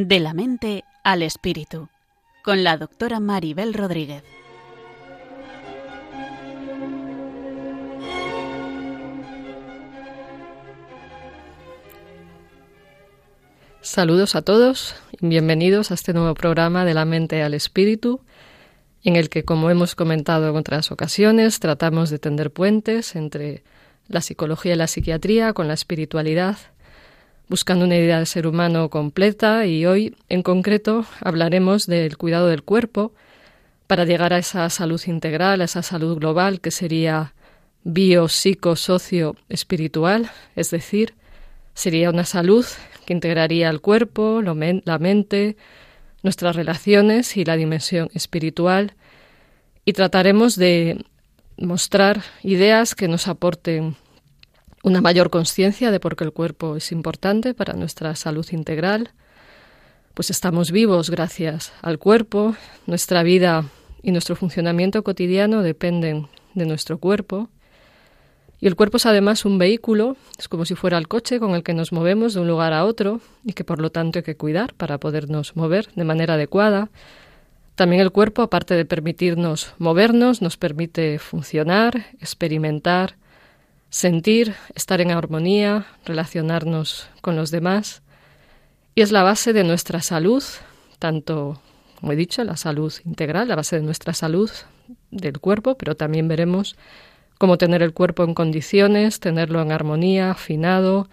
De la mente al espíritu, con la doctora Maribel Rodríguez. Saludos a todos y bienvenidos a este nuevo programa de la mente al espíritu, en el que, como hemos comentado en otras ocasiones, tratamos de tender puentes entre la psicología y la psiquiatría con la espiritualidad buscando una idea del ser humano completa y hoy en concreto hablaremos del cuidado del cuerpo para llegar a esa salud integral, a esa salud global que sería bio, psico, socio, espiritual, es decir, sería una salud que integraría el cuerpo, la mente, nuestras relaciones y la dimensión espiritual. Y trataremos de mostrar ideas que nos aporten una mayor conciencia de por qué el cuerpo es importante para nuestra salud integral. Pues estamos vivos gracias al cuerpo, nuestra vida y nuestro funcionamiento cotidiano dependen de nuestro cuerpo. Y el cuerpo es además un vehículo, es como si fuera el coche con el que nos movemos de un lugar a otro y que por lo tanto hay que cuidar para podernos mover de manera adecuada. También el cuerpo, aparte de permitirnos movernos, nos permite funcionar, experimentar, sentir, estar en armonía, relacionarnos con los demás. Y es la base de nuestra salud, tanto, como he dicho, la salud integral, la base de nuestra salud del cuerpo, pero también veremos cómo tener el cuerpo en condiciones, tenerlo en armonía, afinado,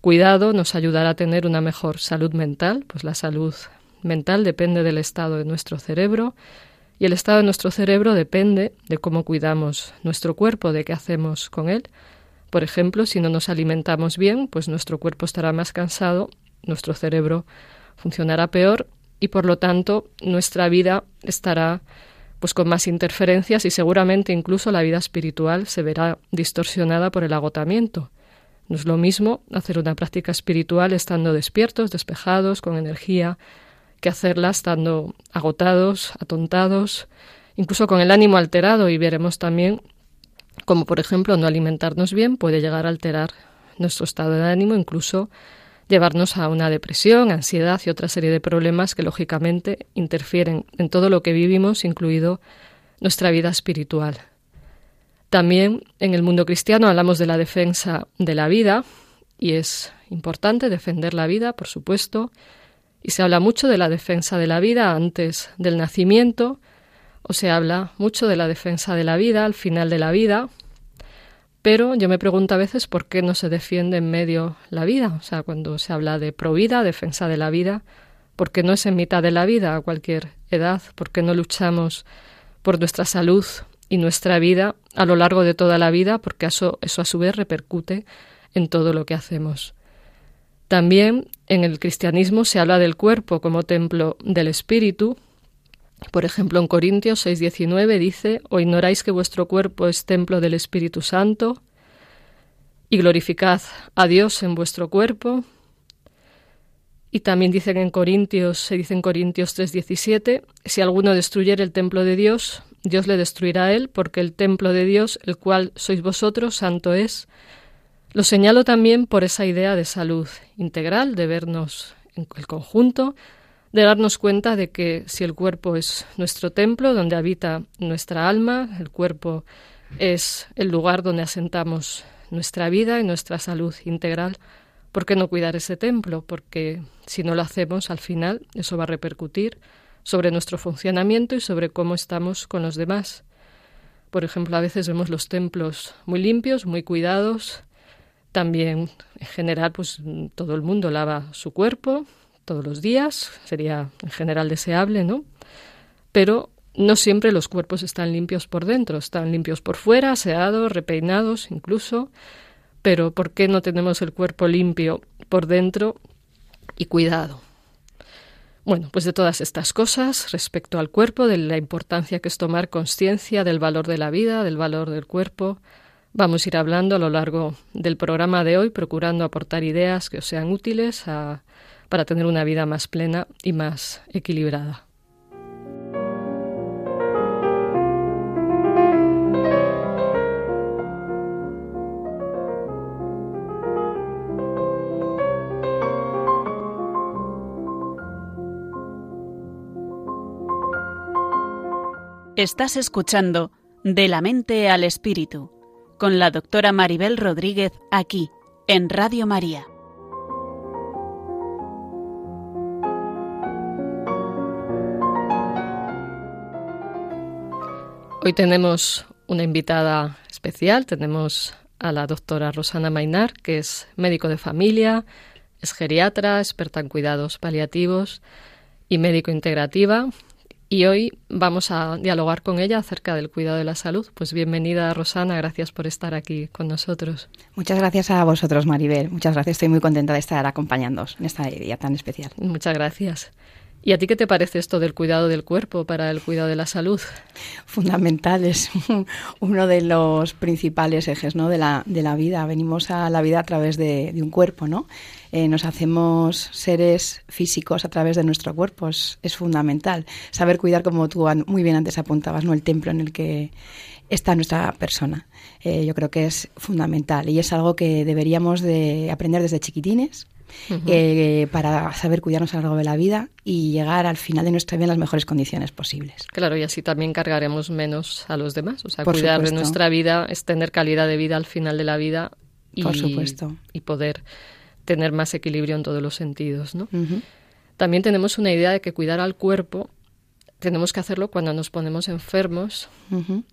cuidado, nos ayudará a tener una mejor salud mental, pues la salud mental depende del estado de nuestro cerebro y el estado de nuestro cerebro depende de cómo cuidamos nuestro cuerpo, de qué hacemos con él. Por ejemplo, si no nos alimentamos bien, pues nuestro cuerpo estará más cansado, nuestro cerebro funcionará peor y por lo tanto nuestra vida estará pues con más interferencias y seguramente incluso la vida espiritual se verá distorsionada por el agotamiento. No es lo mismo hacer una práctica espiritual estando despiertos, despejados, con energía, que hacerla estando agotados, atontados, incluso con el ánimo alterado y veremos también como por ejemplo no alimentarnos bien puede llegar a alterar nuestro estado de ánimo, incluso llevarnos a una depresión, ansiedad y otra serie de problemas que lógicamente interfieren en todo lo que vivimos, incluido nuestra vida espiritual. También en el mundo cristiano hablamos de la defensa de la vida y es importante defender la vida, por supuesto, y se habla mucho de la defensa de la vida antes del nacimiento, o se habla mucho de la defensa de la vida al final de la vida, pero yo me pregunto a veces por qué no se defiende en medio la vida, o sea, cuando se habla de provida, defensa de la vida, ¿por qué no es en mitad de la vida a cualquier edad? ¿Por qué no luchamos por nuestra salud y nuestra vida a lo largo de toda la vida? Porque eso, eso a su vez repercute en todo lo que hacemos. También en el cristianismo se habla del cuerpo como templo del espíritu. Por ejemplo, en Corintios 6:19 dice, ¿o ignoráis que vuestro cuerpo es templo del Espíritu Santo? Y glorificad a Dios en vuestro cuerpo. Y también dicen en Corintios, se dice en Corintios 3:17, si alguno destruyere el templo de Dios, Dios le destruirá a él, porque el templo de Dios, el cual sois vosotros, santo es, lo señalo también por esa idea de salud integral, de vernos en el conjunto, de darnos cuenta de que si el cuerpo es nuestro templo donde habita nuestra alma, el cuerpo es el lugar donde asentamos nuestra vida y nuestra salud integral, ¿por qué no cuidar ese templo? Porque si no lo hacemos, al final eso va a repercutir sobre nuestro funcionamiento y sobre cómo estamos con los demás. Por ejemplo, a veces vemos los templos muy limpios, muy cuidados, también, en general, pues todo el mundo lava su cuerpo todos los días, sería en general deseable, ¿no? Pero no siempre los cuerpos están limpios por dentro, están limpios por fuera, aseados, repeinados incluso, pero ¿por qué no tenemos el cuerpo limpio por dentro y cuidado? Bueno, pues de todas estas cosas respecto al cuerpo, de la importancia que es tomar conciencia del valor de la vida, del valor del cuerpo, Vamos a ir hablando a lo largo del programa de hoy, procurando aportar ideas que os sean útiles para tener una vida más plena y más equilibrada. Estás escuchando De la mente al espíritu con la doctora Maribel Rodríguez aquí, en Radio María. Hoy tenemos una invitada especial, tenemos a la doctora Rosana Mainar, que es médico de familia, es geriatra, experta en cuidados paliativos y médico integrativa y hoy vamos a dialogar con ella acerca del cuidado de la salud. Pues bienvenida, Rosana, gracias por estar aquí con nosotros. Muchas gracias a vosotros, Maribel. Muchas gracias, estoy muy contenta de estar acompañándoos en esta día tan especial. Muchas gracias. ¿Y a ti qué te parece esto del cuidado del cuerpo para el cuidado de la salud? Fundamental, es uno de los principales ejes ¿no? de, la, de la vida. Venimos a la vida a través de, un cuerpo, ¿no? Eh, nos hacemos seres físicos a través de nuestro cuerpo, es, fundamental. Saber cuidar, como tú muy bien antes apuntabas, ¿no? el templo en el que está nuestra persona. Eh, yo creo que es fundamental y es algo que deberíamos de aprender desde chiquitines eh, para saber cuidarnos a lo largo de la vida y llegar al final de nuestra vida en las mejores condiciones posibles. Claro, y así también cargaremos menos a los demás. O sea, cuidar de nuestra vida es tener calidad de vida al final de la vida y, Por supuesto. y poder tener más equilibrio en todos los sentidos. ¿no? También tenemos una idea de que cuidar al cuerpo tenemos que hacerlo cuando nos ponemos enfermos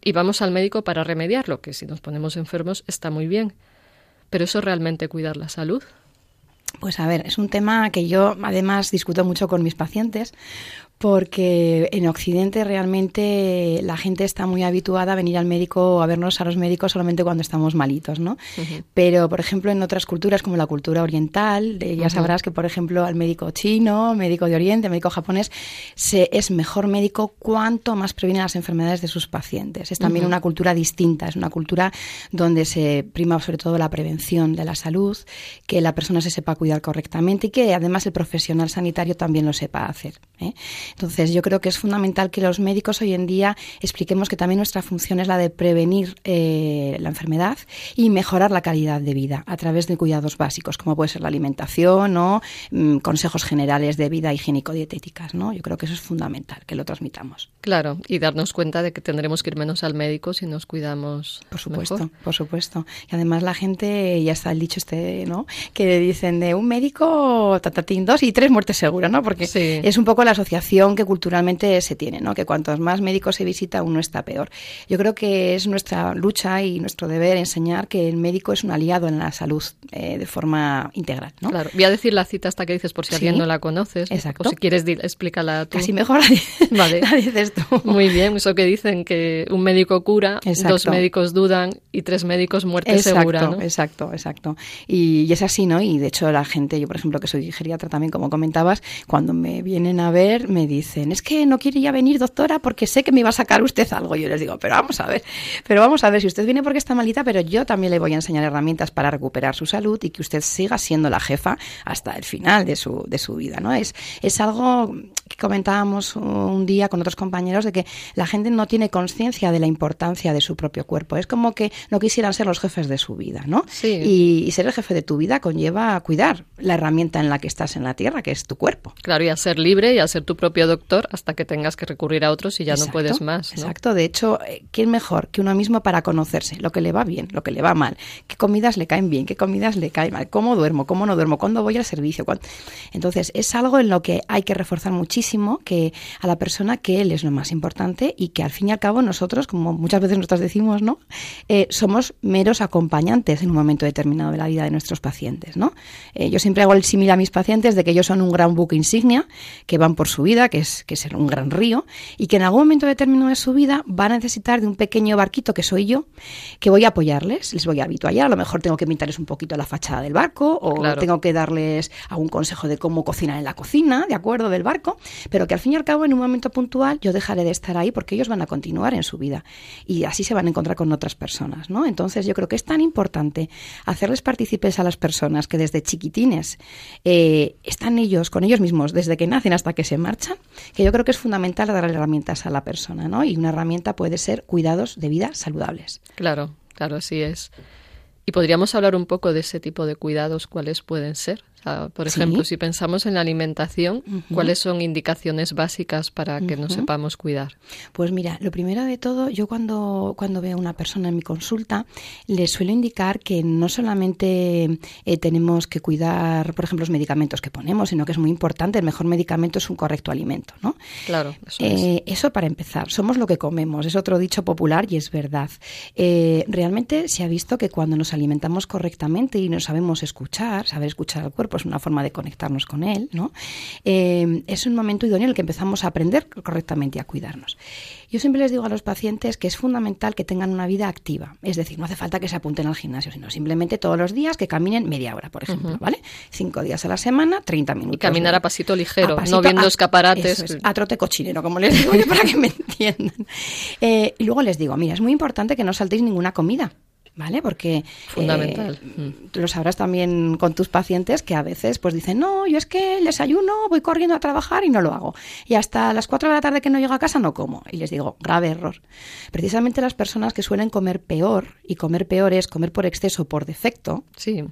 y vamos al médico para remediarlo, que si nos ponemos enfermos está muy bien. Pero eso realmente cuidar la salud. Pues a ver, es un tema que yo además discuto mucho con mis pacientes porque en Occidente realmente la gente está muy habituada a venir al médico, a vernos a los médicos solamente cuando estamos malitos, ¿no? Pero, por ejemplo, en otras culturas como la cultura oriental, ya sabrás que, por ejemplo, al médico chino, médico de Oriente, médico japonés, se, es mejor médico cuanto más previene las enfermedades de sus pacientes. Es también una cultura distinta, es una cultura donde se prima sobre todo la prevención de la salud, que la persona se sepa cuidar correctamente y que además el profesional sanitario también lo sepa hacer. ¿eh? Entonces, yo creo que es fundamental que los médicos hoy en día expliquemos que también nuestra función es la de prevenir eh, la enfermedad y mejorar la calidad de vida a través de cuidados básicos, como puede ser la alimentación o mm, consejos generales de vida higiénico-dietéticas. ¿no? Yo creo que eso es fundamental, que lo transmitamos. Claro, y darnos cuenta de que tendremos que ir menos al médico si nos cuidamos. Por supuesto, por supuesto. Y además la gente, ya está el dicho este, ¿no? Que dicen de un médico, tatatín, dos y tres muertes seguras, ¿no? Porque es un poco la asociación que culturalmente se tiene, ¿no? que cuantos más médicos se visita uno está peor. Yo creo que es nuestra lucha y nuestro deber enseñar que el médico es un aliado en la salud eh, de forma integral. ¿no? Claro, voy a decir la cita hasta que dices por si alguien no la conoces. Exacto. O si quieres, explícala tú. Casi mejor vale. dices tú. Muy bien, eso que dicen que un médico cura, dos médicos dudan y tres médicos muerte exacto, segura. ¿no? Exacto, exacto. Y, y es así, ¿no? Y de hecho la gente, yo por ejemplo que soy geriatra también, como comentabas, cuando me vienen a ver me dicen, es que no quiere ya venir, doctora, porque sé que me iba a sacar usted algo. Yo les digo, pero vamos a ver, pero vamos a ver, si usted viene porque está malita, pero yo también le voy a enseñar herramientas para recuperar su salud y que usted siga siendo la jefa hasta el final de su, de su vida, ¿no? Es, es algo que comentábamos un día con otros compañeros de que la gente no tiene conciencia de la importancia de su propio cuerpo. Es como que no quisieran ser los jefes de su vida, ¿no? Sí. Y, y ser el jefe de tu vida conlleva cuidar la herramienta en la que estás en la tierra, que es tu cuerpo. Claro, y a ser libre y a ser tu propio doctor hasta que tengas que recurrir a otros y ya no puedes más. Exacto, de hecho, eh, ¿quién mejor que uno mismo para conocerse? Lo que le va bien, lo que le va mal, qué comidas le caen bien, qué comidas le caen mal, cómo duermo, cómo no duermo, cuándo voy al servicio. Entonces, es algo en lo que hay que reforzar muchísimo que a la persona que él es lo más importante y que al fin y al cabo nosotros, como muchas veces nosotros decimos, ¿no? Eh, somos meros acompañantes en un momento determinado de la vida de nuestros pacientes, ¿no? Eh, yo siempre hago el símil a mis pacientes de que ellos son un gran buque insignia, que van por su vida, que es, que es un gran río y que en algún momento determinado de su vida van a necesitar de un pequeño barquito que soy yo, que voy a apoyarles, les voy a habituar. A lo mejor tengo que pintarles un poquito la fachada del barco o tengo que darles algún consejo de cómo cocinar en la cocina, ¿de acuerdo? Del barco, pero que al fin y al cabo en un momento puntual yo dejaré de estar ahí porque ellos van a continuar en su vida y así se van a encontrar con otras personas, ¿no? Entonces yo creo que es tan importante hacerles partícipes a las personas que desde chiquitines eh, están ellos con ellos mismos desde que nacen hasta que se marchan, que yo creo que es fundamental dar herramientas a la persona, ¿no? Y una herramienta puede ser cuidados de vida saludables. Claro, claro, así es. Y podríamos hablar un poco de ese tipo de cuidados, cuáles pueden ser. Sea, por ejemplo, si pensamos en la alimentación, ¿cuáles son indicaciones básicas para que nos sepamos cuidar? Pues mira, lo primero de todo, yo cuando, cuando veo a una persona en mi consulta, le suelo indicar que no solamente eh, tenemos que cuidar, por ejemplo, los medicamentos que ponemos, sino que es muy importante, el mejor medicamento es un correcto alimento, ¿no? Claro, eso, eh, eso para empezar, somos lo que comemos, es otro dicho popular y es verdad. Eh, realmente se ha visto que cuando nos alimentamos correctamente y nos sabemos escuchar, saber escuchar al cuerpo es una forma de conectarnos con él, ¿no? Eh, es un momento idóneo en el que empezamos a aprender correctamente a cuidarnos. Yo siempre les digo a los pacientes que es fundamental que tengan una vida activa, es decir, no hace falta que se apunten al gimnasio, sino simplemente todos los días que caminen media hora, por ejemplo, ¿vale? Cinco días a la semana, 30 minutos. Y caminar a pasito ligero, no viendo escaparates. a trote cochinero, como les digo para que me entiendan. Eh, y luego les digo, mira, es muy importante que no saltéis ninguna comida. ¿Vale? Porque fundamental. Eh, lo sabrás también con tus pacientes que a veces pues dicen, "No, yo es que el desayuno voy corriendo a trabajar y no lo hago. Y hasta las 4 de la tarde que no llego a casa no como." Y les digo, "Grave error." Precisamente las personas que suelen comer peor y comer peor es comer por exceso por defecto. Sí.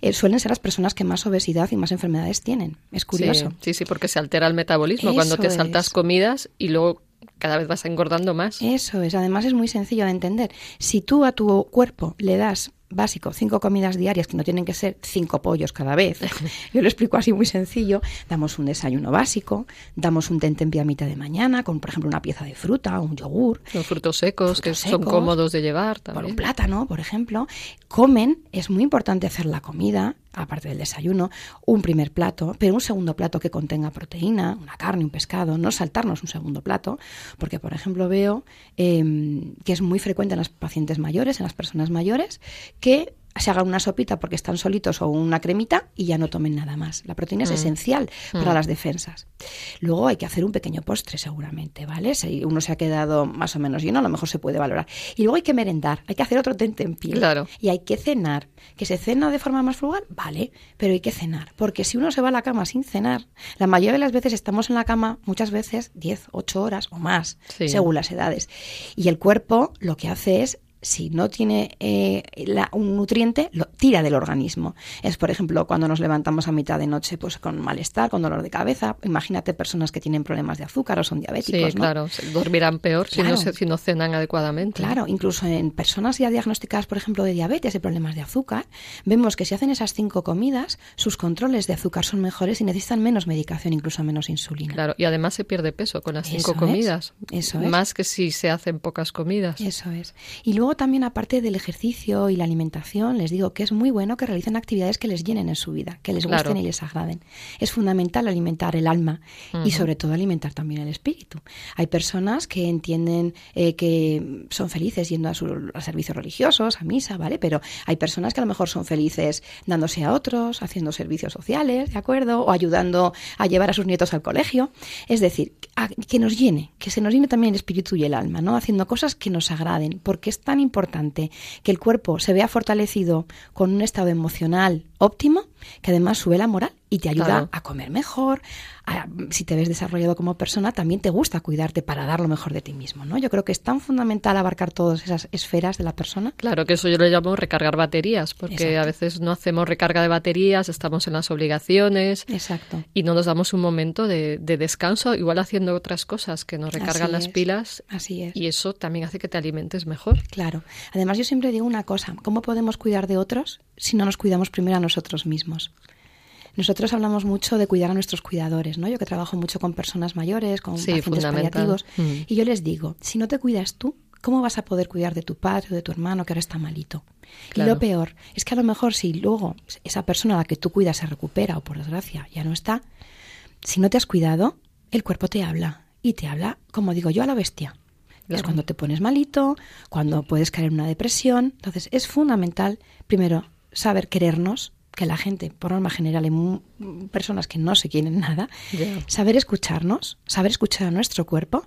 Eh, suelen ser las personas que más obesidad y más enfermedades tienen. Es curioso. Sí, sí, porque se altera el metabolismo cuando te saltas comidas y luego cada vez vas engordando más. Eso es, además es muy sencillo de entender. Si tú a tu cuerpo le das básico, cinco comidas diarias que no tienen que ser cinco pollos cada vez. Yo lo explico así muy sencillo. Damos un desayuno básico, damos un tentempié a mitad de mañana con, por ejemplo, una pieza de fruta, un yogur. Los frutos secos, que son cómodos de llevar también. Por un plátano, por ejemplo. Comen, es muy importante hacer la comida, aparte del desayuno, un primer plato, pero un segundo plato que contenga proteína, una carne, un pescado, no saltarnos un segundo plato, porque por ejemplo veo em, que es muy frecuente en los pacientes mayores, en las personas mayores, que se hagan una sopita porque están solitos o una cremita y ya no tomen nada más. La proteína es mm. esencial para mm. las defensas. Luego hay que hacer un pequeño postre seguramente, ¿vale? Si uno se ha quedado más o menos lleno, a lo mejor se puede valorar. Y luego hay que merendar, hay que hacer otro tentempié. Claro. Y hay que cenar. ¿Que se cena de forma más frugal? Vale, pero hay que cenar. Porque si uno se va a la cama sin cenar, la mayoría de las veces estamos en la cama muchas veces 10, 8 horas o más, según las edades. Y el cuerpo lo que hace es si no tiene eh, un nutriente, lo tira del organismo. Es, por ejemplo, cuando nos levantamos a mitad de noche pues con malestar, con dolor de cabeza. Imagínate personas que tienen problemas de azúcar o son diabéticos. Sí, claro, dormirán peor si, no, si, no, cenan adecuadamente. Claro, incluso en personas ya diagnosticadas, por ejemplo, de diabetes, de problemas de azúcar, vemos que si hacen esas cinco comidas, sus controles de azúcar son mejores y necesitan menos medicación, incluso menos insulina. Claro, y además se pierde peso con las cinco comidas. eso es. Más que si se hacen pocas comidas. Eso es. Y luego también, aparte del ejercicio y la alimentación, les digo que es muy bueno que realicen actividades que les llenen en su vida, que les gusten y les agraden. Es fundamental alimentar el alma y sobre todo alimentar también el espíritu. Hay personas que entienden eh, que son felices yendo a, sus servicios religiosos, a misa, ¿vale? Pero hay personas que a lo mejor son felices dándose a otros, haciendo servicios sociales, ¿de acuerdo? O ayudando a llevar a sus nietos al colegio. Es decir, que nos llene, que se nos llene también el espíritu y el alma, ¿no? Haciendo cosas que nos agraden, porque es tan importante que el cuerpo se vea fortalecido con un estado emocional óptimo, que además sube la moral y te ayuda a comer mejor. si te ves desarrollado como persona, también te gusta cuidarte para dar lo mejor de ti mismo, ¿no? Yo creo que es tan fundamental abarcar todas esas esferas de la persona. Claro, que eso yo lo llamo recargar baterías, porque a veces no hacemos recarga de baterías, estamos en las obligaciones. Exacto. Y no nos damos un momento de, descanso, igual haciendo otras cosas que nos recargan las pilas. Así es. Y eso también hace que te alimentes mejor. Claro. Además, yo siempre digo una cosa, ¿cómo podemos cuidar de otros si no nos cuidamos primero a nosotros mismos? Nosotros hablamos mucho de cuidar a nuestros cuidadores, ¿no? Yo que trabajo mucho con personas mayores, con pacientes paliativos, mm. y yo les digo, si no te cuidas tú, ¿cómo vas a poder cuidar de tu padre o de tu hermano que ahora está malito? Y lo peor es que a lo mejor si luego esa persona a la que tú cuidas se recupera o por desgracia ya no está, si no te has cuidado, el cuerpo te habla y te habla, como digo yo, a la bestia. Es cuando te pones malito, cuando puedes caer en una depresión. Entonces es fundamental, primero, saber querernos, que la gente, por norma general, hay personas que no se quieren nada, saber escucharnos, saber escuchar a nuestro cuerpo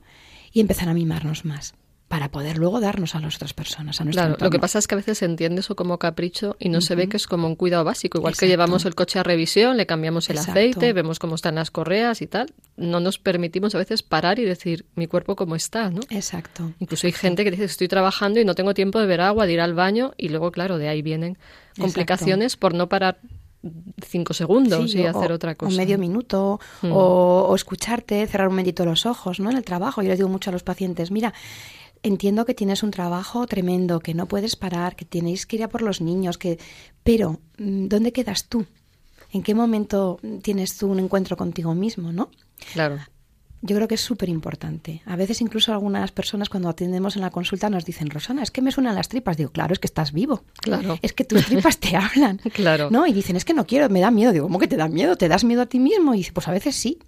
y empezar a mimarnos más para poder luego darnos a las otras personas, a nuestro Claro, lo que pasa es que a veces se entiende eso como capricho y no se ve que es como un cuidado básico. Igual que llevamos el coche a revisión, le cambiamos el aceite, vemos cómo están las correas y tal. No nos permitimos a veces parar y decir mi cuerpo cómo está, ¿no? Exacto. Incluso hay gente que dice estoy trabajando y no tengo tiempo de ver agua, de ir al baño y luego, claro, de ahí vienen complicaciones por no parar cinco segundos y hacer otra cosa. O medio minuto, mm. o, o, escucharte, cerrar un momentito los ojos, ¿no? En el trabajo. Yo les digo mucho a los pacientes, mira, entiendo que tienes un trabajo tremendo, que no puedes parar, que tenéis que ir a por los niños, que pero mm, ¿dónde quedas tú? ¿En qué momento tienes tú un encuentro contigo mismo, no? Claro yo creo que es súper importante. A veces incluso algunas personas cuando atendemos en la consulta nos dicen, Rosana, es que me suenan las tripas. Digo, claro, es que estás vivo. Claro. Es que tus tripas te hablan. claro. ¿No? Y dicen, es que no quiero, me da miedo. Digo, ¿cómo que te da miedo? ¿Te das miedo a ti mismo? Y dice, pues a veces sí.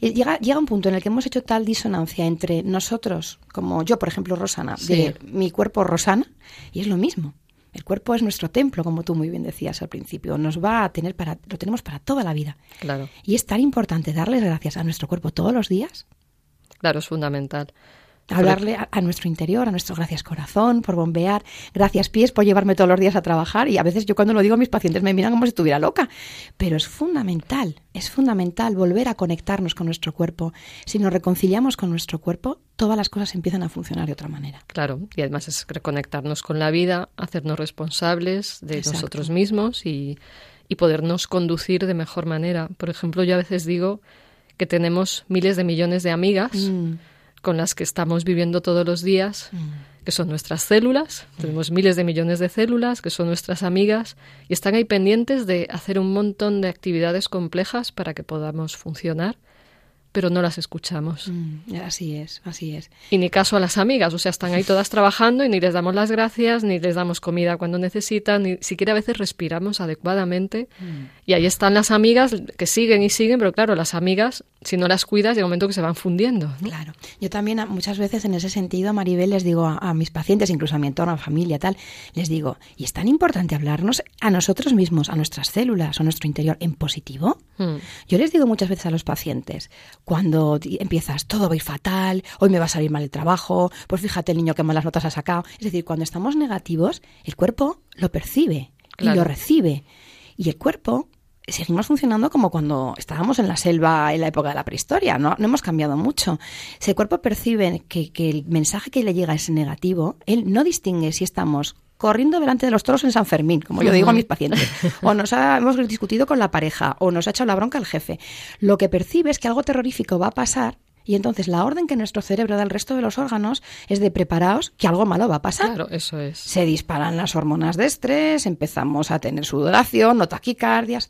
llega, llega un punto en el que hemos hecho tal disonancia entre nosotros, como yo, por ejemplo, Rosana, de mi cuerpo Rosana, y es lo mismo. El cuerpo es nuestro templo, como tú muy bien decías al principio. Nos va a tener para, lo tenemos para toda la vida. Claro. Y es tan importante darles gracias a nuestro cuerpo todos los días. Claro, es fundamental. Hablarle a, nuestro interior, a nuestro gracias corazón por bombear, gracias pies por llevarme todos los días a trabajar y a veces yo cuando lo digo a mis pacientes me miran como si estuviera loca, pero es fundamental, es fundamental volver a conectarnos con nuestro cuerpo. Si nos reconciliamos con nuestro cuerpo, todas las cosas empiezan a funcionar de otra manera. Claro, y además es reconectarnos con la vida, hacernos responsables de nosotros mismos y, y podernos conducir de mejor manera. Por ejemplo, yo a veces digo que tenemos miles de millones de amigas mm. Con las que estamos viviendo todos los días, mm. que son nuestras células. Mm. Tenemos miles de millones de células que son nuestras amigas y están ahí pendientes de hacer un montón de actividades complejas para que podamos funcionar pero no las escuchamos. Mm, así es, así es. Y ni caso a las amigas, o sea, están ahí todas trabajando y ni les damos las gracias, ni les damos comida cuando necesitan, ni siquiera a veces respiramos adecuadamente. Mm. Y ahí están las amigas que siguen y siguen, pero claro, las amigas, si no las cuidas, llega un momento que se van fundiendo. Claro. Yo también muchas veces en ese sentido, Maribel, les digo a, mis pacientes, incluso a mi entorno, a familia, tal, les digo, y es tan importante hablarnos a nosotros mismos, a nuestras células, a nuestro interior, en positivo. Mm. Yo les digo muchas veces a los pacientes, cuando empiezas, todo va a ir fatal, hoy me va a salir mal el trabajo, pues fíjate el niño que malas notas ha sacado. Es decir, cuando estamos negativos, el cuerpo lo percibe y lo recibe. Y el cuerpo seguimos funcionando como cuando estábamos en la selva en la época de la prehistoria, no, no hemos cambiado mucho. Si el cuerpo percibe que, que, el mensaje que le llega es negativo, él no distingue si estamos corriendo delante de los toros en San Fermín, como yo digo a mis pacientes. O nos hemos discutido con la pareja, o nos ha echado la bronca el jefe. Lo que percibe es que algo terrorífico va a pasar y entonces la orden que nuestro cerebro da al resto de los órganos es de preparaos que algo malo va a pasar. Claro, eso es. Se disparan las hormonas de estrés, empezamos a tener sudoración, no taquicardias.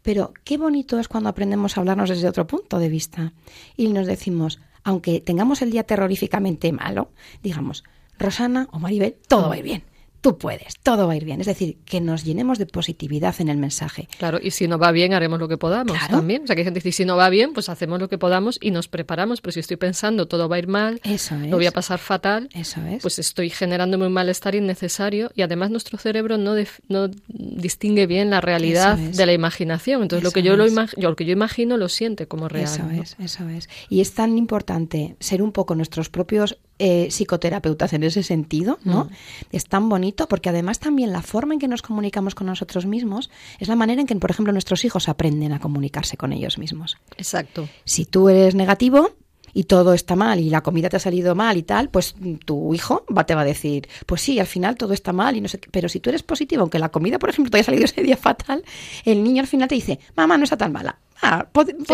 Pero qué bonito es cuando aprendemos a hablarnos desde otro punto de vista y nos decimos, aunque tengamos el día terroríficamente malo, digamos, Rosana o Maribel, todo va bien tú puedes, todo va a ir bien. Es decir, que nos llenemos de positividad en el mensaje. Claro, y si no va bien, haremos lo que podamos también. O sea, que hay gente que dice, si no va bien, pues hacemos lo que podamos y nos preparamos. Pero si estoy pensando, todo va a ir mal, Eso lo voy a pasar fatal, Eso es. pues estoy generando un malestar innecesario y además nuestro cerebro no, no distingue bien la realidad de la imaginación. Entonces, lo que yo, lo, lo que yo imagino lo siente como real. Eso es, eso es. Y es tan importante ser un poco nuestros propios eh, psicoterapeutas en ese sentido, ¿no? Mm. Es tan bonito porque además también la forma en que nos comunicamos con nosotros mismos es la manera en que, por ejemplo, nuestros hijos aprenden a comunicarse con ellos mismos. Exacto. Si tú eres negativo, y todo está mal y la comida te ha salido mal y tal, pues tu hijo va, te va a decir, pues sí, al final todo está mal y no sé qué. Pero si tú eres positivo, aunque la comida, por ejemplo, te haya salido ese día fatal, el niño al final te dice, mamá, no está tan mala. Ah,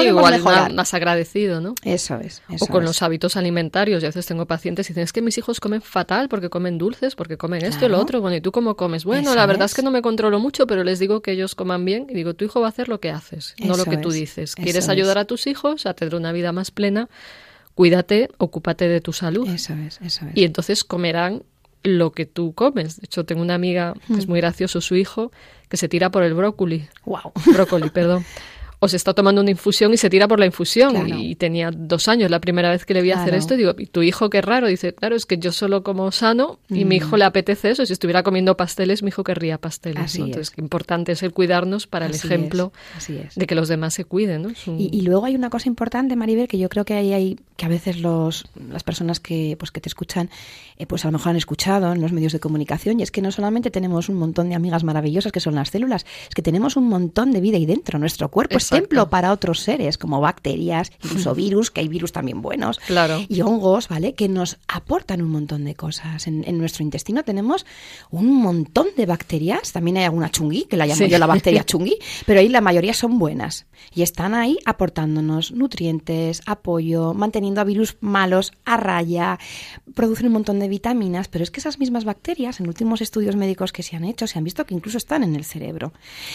igual mejorar. Más, agradecido, ¿no? Eso es. o con los hábitos alimentarios. Y a veces tengo pacientes y dicen, es que mis hijos comen fatal porque comen dulces, porque comen esto y lo otro. Bueno, ¿y tú cómo comes? Bueno, la verdad es. que no me controlo mucho, pero les digo que ellos coman bien. Y digo, tu hijo va a hacer lo que haces, no lo que tú dices. ¿Quieres ayudar a tus hijos a tener una vida más plena? Cuídate, ocúpate de tu salud. Eso es, eso es. Y entonces comerán lo que tú comes. De hecho, tengo una amiga que es hmm. muy gracioso, su hijo, que se tira por el brócoli. Wow. Brócoli, perdón. o se está tomando una infusión y se tira por la infusión. Y tenía dos años la primera vez que le vi hacer esto. Y digo, ¿y tu hijo qué raro? Dice, claro, es que yo solo como sano y mi hijo mm. le apetece eso. Si estuviera comiendo pasteles, mi hijo querría pasteles. Entonces, qué importante es el cuidarnos para el ejemplo de que los demás se cuiden. ¿no? Y, luego hay una cosa importante, Maribel, que yo creo que hay, hay que a veces los, las personas que, pues, que te escuchan, eh, pues a lo mejor han escuchado en los medios de comunicación. Y es que no solamente tenemos un montón de amigas maravillosas que son las células, es que tenemos un montón de vida ahí dentro. Nuestro cuerpo templo para otros seres, como bacterias, incluso virus, que hay virus también buenos, claro. y hongos, ¿vale? Que nos aportan un montón de cosas. En, nuestro intestino tenemos un montón de bacterias, también hay alguna chungui, que la llamo yo la bacteria chungui, pero ahí la mayoría son buenas y están ahí aportándonos nutrientes, apoyo, manteniendo a virus malos a raya, producen un montón de vitaminas, pero es que esas mismas bacterias, en últimos estudios médicos que se han hecho, se han visto que incluso están en el cerebro.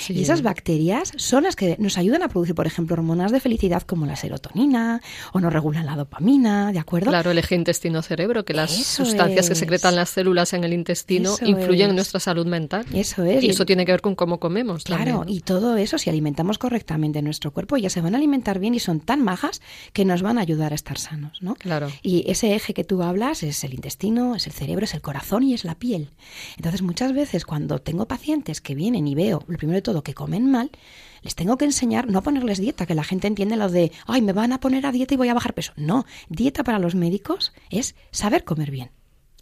Y esas bacterias son las que nos ayudan a producir, por ejemplo, hormonas de felicidad como la serotonina o nos regulan la dopamina, ¿de acuerdo? Claro, el eje intestino-cerebro, que las sustancias que secretan las células en el intestino influyen en nuestra salud mental. Eso es. Y eso tiene que ver con cómo comemos. Claro, y todo eso, si alimentamos correctamente nuestro cuerpo, ya se van a alimentar bien y son tan majas que nos van a ayudar a estar sanos, ¿no? Claro. Y ese eje que tú hablas es el intestino, es el cerebro, es el corazón y es la piel. Entonces, muchas veces cuando tengo pacientes que vienen y veo, lo primero de todo, que comen mal, les tengo que enseñar no a ponerles dieta, que la gente entiende lo de, ay, me van a poner a dieta y voy a bajar peso. No, dieta para los médicos es saber comer bien.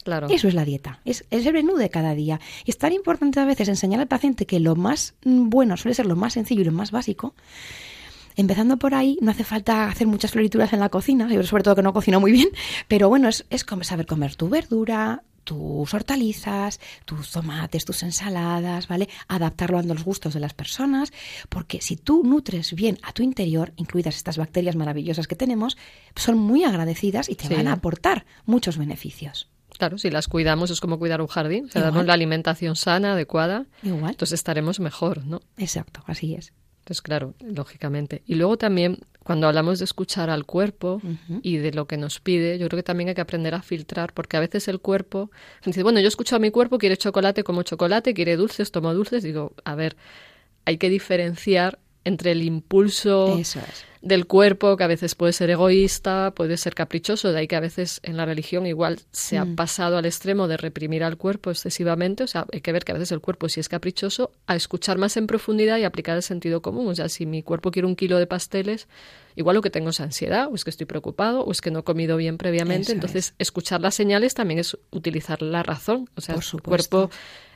Claro. Eso es la dieta, es, es, el menú de cada día. Y es tan importante a veces enseñar al paciente que lo más bueno suele ser lo más sencillo y lo más básico. Empezando por ahí, no hace falta hacer muchas florituras en la cocina, yo sobre todo que no cocino muy bien, pero bueno, es, es saber comer tu verdura, tus hortalizas, tus tomates, tus ensaladas, ¿vale? Adaptarlo a los gustos de las personas, porque si tú nutres bien a tu interior, incluidas estas bacterias maravillosas que tenemos, son muy agradecidas y te van a aportar muchos beneficios. Claro, si las cuidamos es como cuidar un jardín, o sea, damos la alimentación sana, adecuada, Igual. entonces estaremos mejor, ¿no? Exacto, así es. Entonces, claro, lógicamente. Y luego también, cuando hablamos de escuchar al cuerpo y de lo que nos pide, yo creo que también hay que aprender a filtrar, porque a veces el cuerpo dice, bueno, yo escucho a mi cuerpo, quiere chocolate, como chocolate, quiere dulces, tomo dulces. Digo, a ver, hay que diferenciar entre el impulso del cuerpo, que a veces puede ser egoísta, puede ser caprichoso, de ahí que a veces en la religión igual se ha mm. pasado al extremo de reprimir al cuerpo excesivamente, o sea, hay que ver que a veces el cuerpo si es caprichoso, a escuchar más en profundidad y aplicar el sentido común, o sea, si mi cuerpo quiere un kilo de pasteles, igual lo que tengo es ansiedad, o es que estoy preocupado, o es que no he comido bien previamente, entonces escuchar las señales también es utilizar la razón, o sea, su cuerpo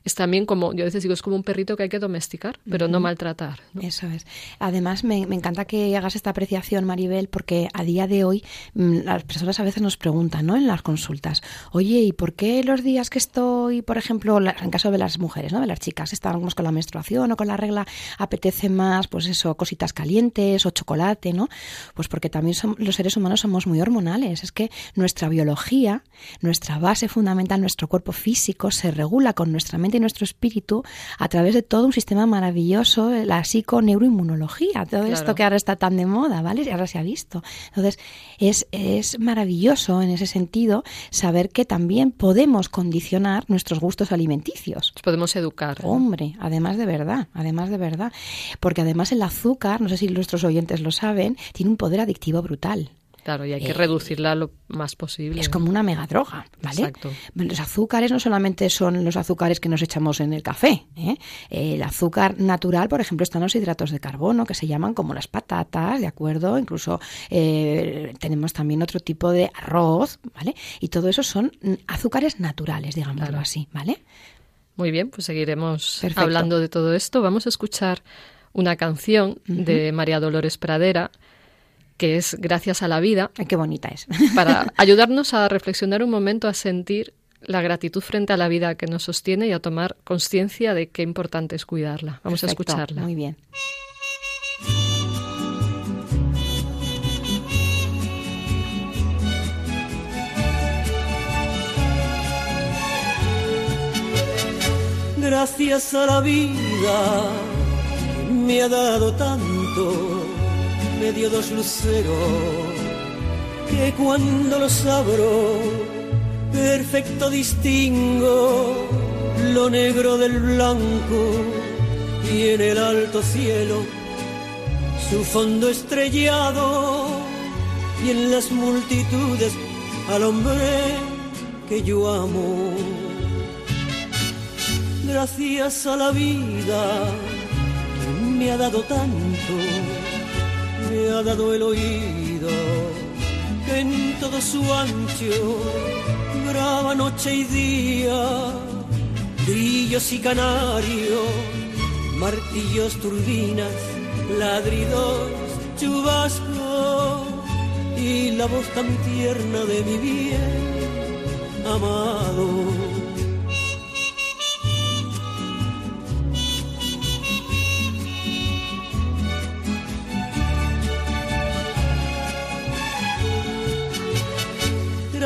es también como, yo a veces digo, es como un perrito que hay que domesticar, pero no maltratar. Eso es. Además, me, encanta que hagas esta apreciación, Maribel, porque a día de hoy mm, las personas a veces nos preguntan, ¿no? En las consultas, oye, ¿y por qué los días que estoy, por ejemplo, en caso de las mujeres, ¿no? De las chicas, estamos con la menstruación o con la regla, apetece más, pues eso, cositas calientes o chocolate, ¿no? Pues porque también los seres humanos somos muy hormonales. Es que nuestra biología, nuestra base fundamental, nuestro cuerpo físico se regula con nuestra mente y nuestro espíritu a través de todo un sistema maravilloso, la psico-neuroinmunología, todo esto que ahora está tan de moda, ¿vale? Y ahora se ha visto. Entonces, es, es maravilloso en ese sentido saber que también podemos condicionar nuestros gustos alimenticios. podemos educar. Hombre, además de verdad, además de verdad. Porque además el azúcar, no sé si nuestros oyentes lo saben, tiene un poder adictivo brutal. Claro, y hay que eh, reducirla lo más posible. Es como una mega droga, ¿vale? Exacto. Los azúcares no solamente son los azúcares que nos echamos en el café. ¿eh? El azúcar natural, por ejemplo, están los hidratos de carbono, que se llaman como las patatas, ¿de acuerdo? Incluso eh, tenemos también otro tipo de arroz, ¿vale? Y todo eso son azúcares naturales, digámoslo así, ¿vale? Muy bien, pues seguiremos hablando de todo esto. Vamos a escuchar una canción de María Dolores Pradera que es Gracias a la vida. qué bonita es. para ayudarnos a reflexionar un momento, a sentir la gratitud frente a la vida que nos sostiene y a tomar conciencia de qué importante es cuidarla. Vamos a escucharla. Muy bien. Gracias a la vida me ha dado tanto me dio dos luceros que cuando los abro perfecto distingo lo negro del blanco y en el alto cielo su fondo estrellado y en las multitudes al hombre que yo amo. Gracias a la vida que me ha dado tanto me ha dado el oído en todo su ancho graba noche y día, grillos y canarios, martillos, turbinas ladridos, chubasco y la voz tan tierna de mi bien amado.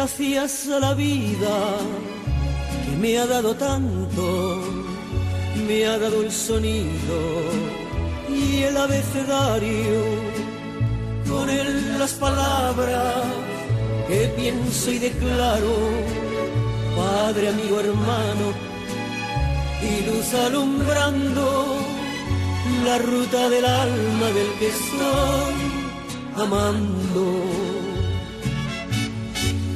Gracias a la vida que me ha dado tanto, me ha dado el sonido y el abecedario, con él las palabras que pienso y declaro, Padre, amigo, hermano, y luz alumbrando la ruta del alma del que estoy amando.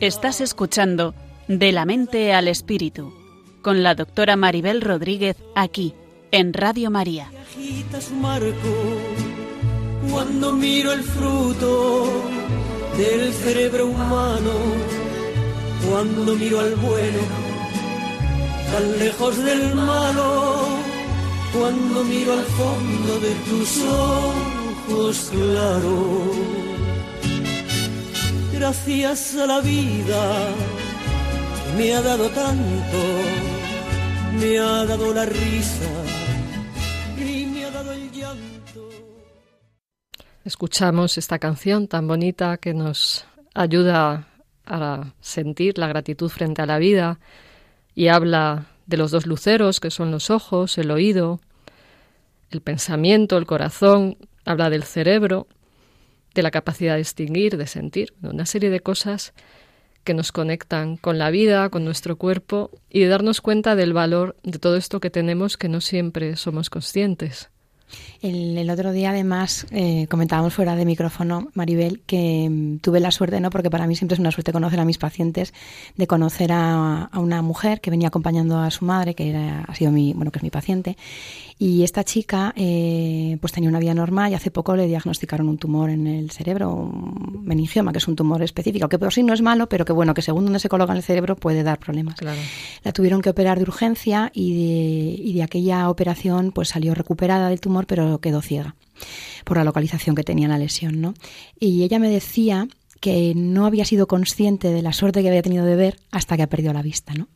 Estás escuchando De la mente al espíritu con la doctora Maribel Rodríguez aquí en Radio María. cuando miro el fruto del cerebro humano, cuando miro al bueno tan lejos del malo, cuando miro al fondo de tus ojos claros. Gracias a la vida me ha dado tanto, me ha dado la risa y me ha dado el llanto. Escuchamos esta canción tan bonita que nos ayuda a sentir la gratitud frente a la vida y habla de los dos luceros que son los ojos, el oído, el pensamiento, el corazón, habla del cerebro, de la capacidad de distinguir, de sentir, una serie de cosas que nos conectan con la vida, con nuestro cuerpo y de darnos cuenta del valor de todo esto que tenemos que no siempre somos conscientes. El, el otro día, además, eh, comentábamos fuera de micrófono, Maribel, que mm, tuve la suerte, ¿no? Porque para mí siempre es una suerte conocer a mis pacientes, de conocer a, a una mujer que venía acompañando a su madre, que era, ha sido mi, bueno, que es mi paciente, y esta chica, eh, pues tenía una vida normal y hace poco le diagnosticaron un tumor en el cerebro, un meningioma, que es un tumor específico, que por sí no es malo, pero que bueno, que según donde se coloca en el cerebro puede dar problemas. Claro. La tuvieron que operar de urgencia y de, y de aquella operación pues salió recuperada del tumor, pero quedó ciega por la localización que tenía la lesión, ¿no? Y ella me decía que no había sido consciente de la suerte que había tenido de ver hasta que ha perdido la vista, ¿no?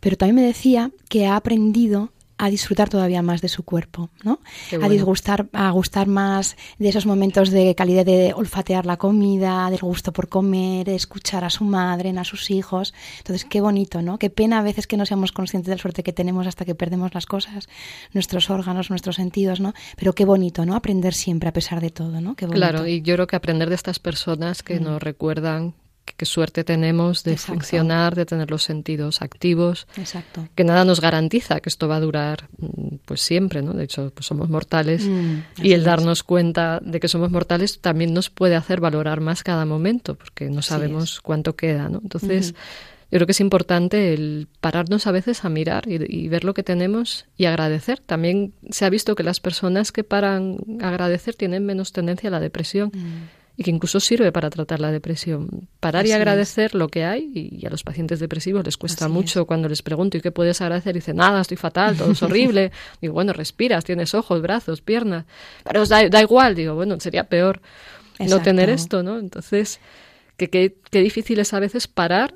Pero también me decía que ha aprendido a disfrutar todavía más de su cuerpo, ¿no? A disgustar, a gustar más de esos momentos de calidad de olfatear la comida, del gusto por comer, de escuchar a su madre, a sus hijos. Entonces, qué bonito, ¿no? Qué pena a veces que no seamos conscientes de la suerte que tenemos hasta que perdemos las cosas, nuestros órganos, nuestros sentidos, ¿no? Pero qué bonito, ¿no? Aprender siempre a pesar de todo, ¿no? Qué bonito. Claro, y yo creo que aprender de estas personas que Mm. nos recuerdan qué suerte tenemos de Exacto. funcionar, de tener los sentidos activos, Exacto. que nada nos garantiza que esto va a durar mm, pues siempre, ¿no? De hecho, pues somos mortales Mm, y el es. darnos cuenta de que somos mortales también nos puede hacer valorar más cada momento, porque no sabemos cuánto queda, ¿no? Entonces, yo creo que es importante el pararnos a veces a mirar y, y ver lo que tenemos y agradecer. También se ha visto que las personas que paran a agradecer tienen menos tendencia a la depresión Mm. Y que incluso sirve para tratar la depresión. Parar y es. agradecer lo que hay y, y a los pacientes depresivos les cuesta Así mucho cuando les pregunto ¿y qué puedes agradecer? Y dicen, nada, estoy fatal, todo es horrible. Digo, bueno, respiras, tienes ojos, brazos, piernas. Pero os da, da igual, digo, bueno, sería peor no tener esto, ¿no? Entonces, que, que- qué difícil es a veces parar,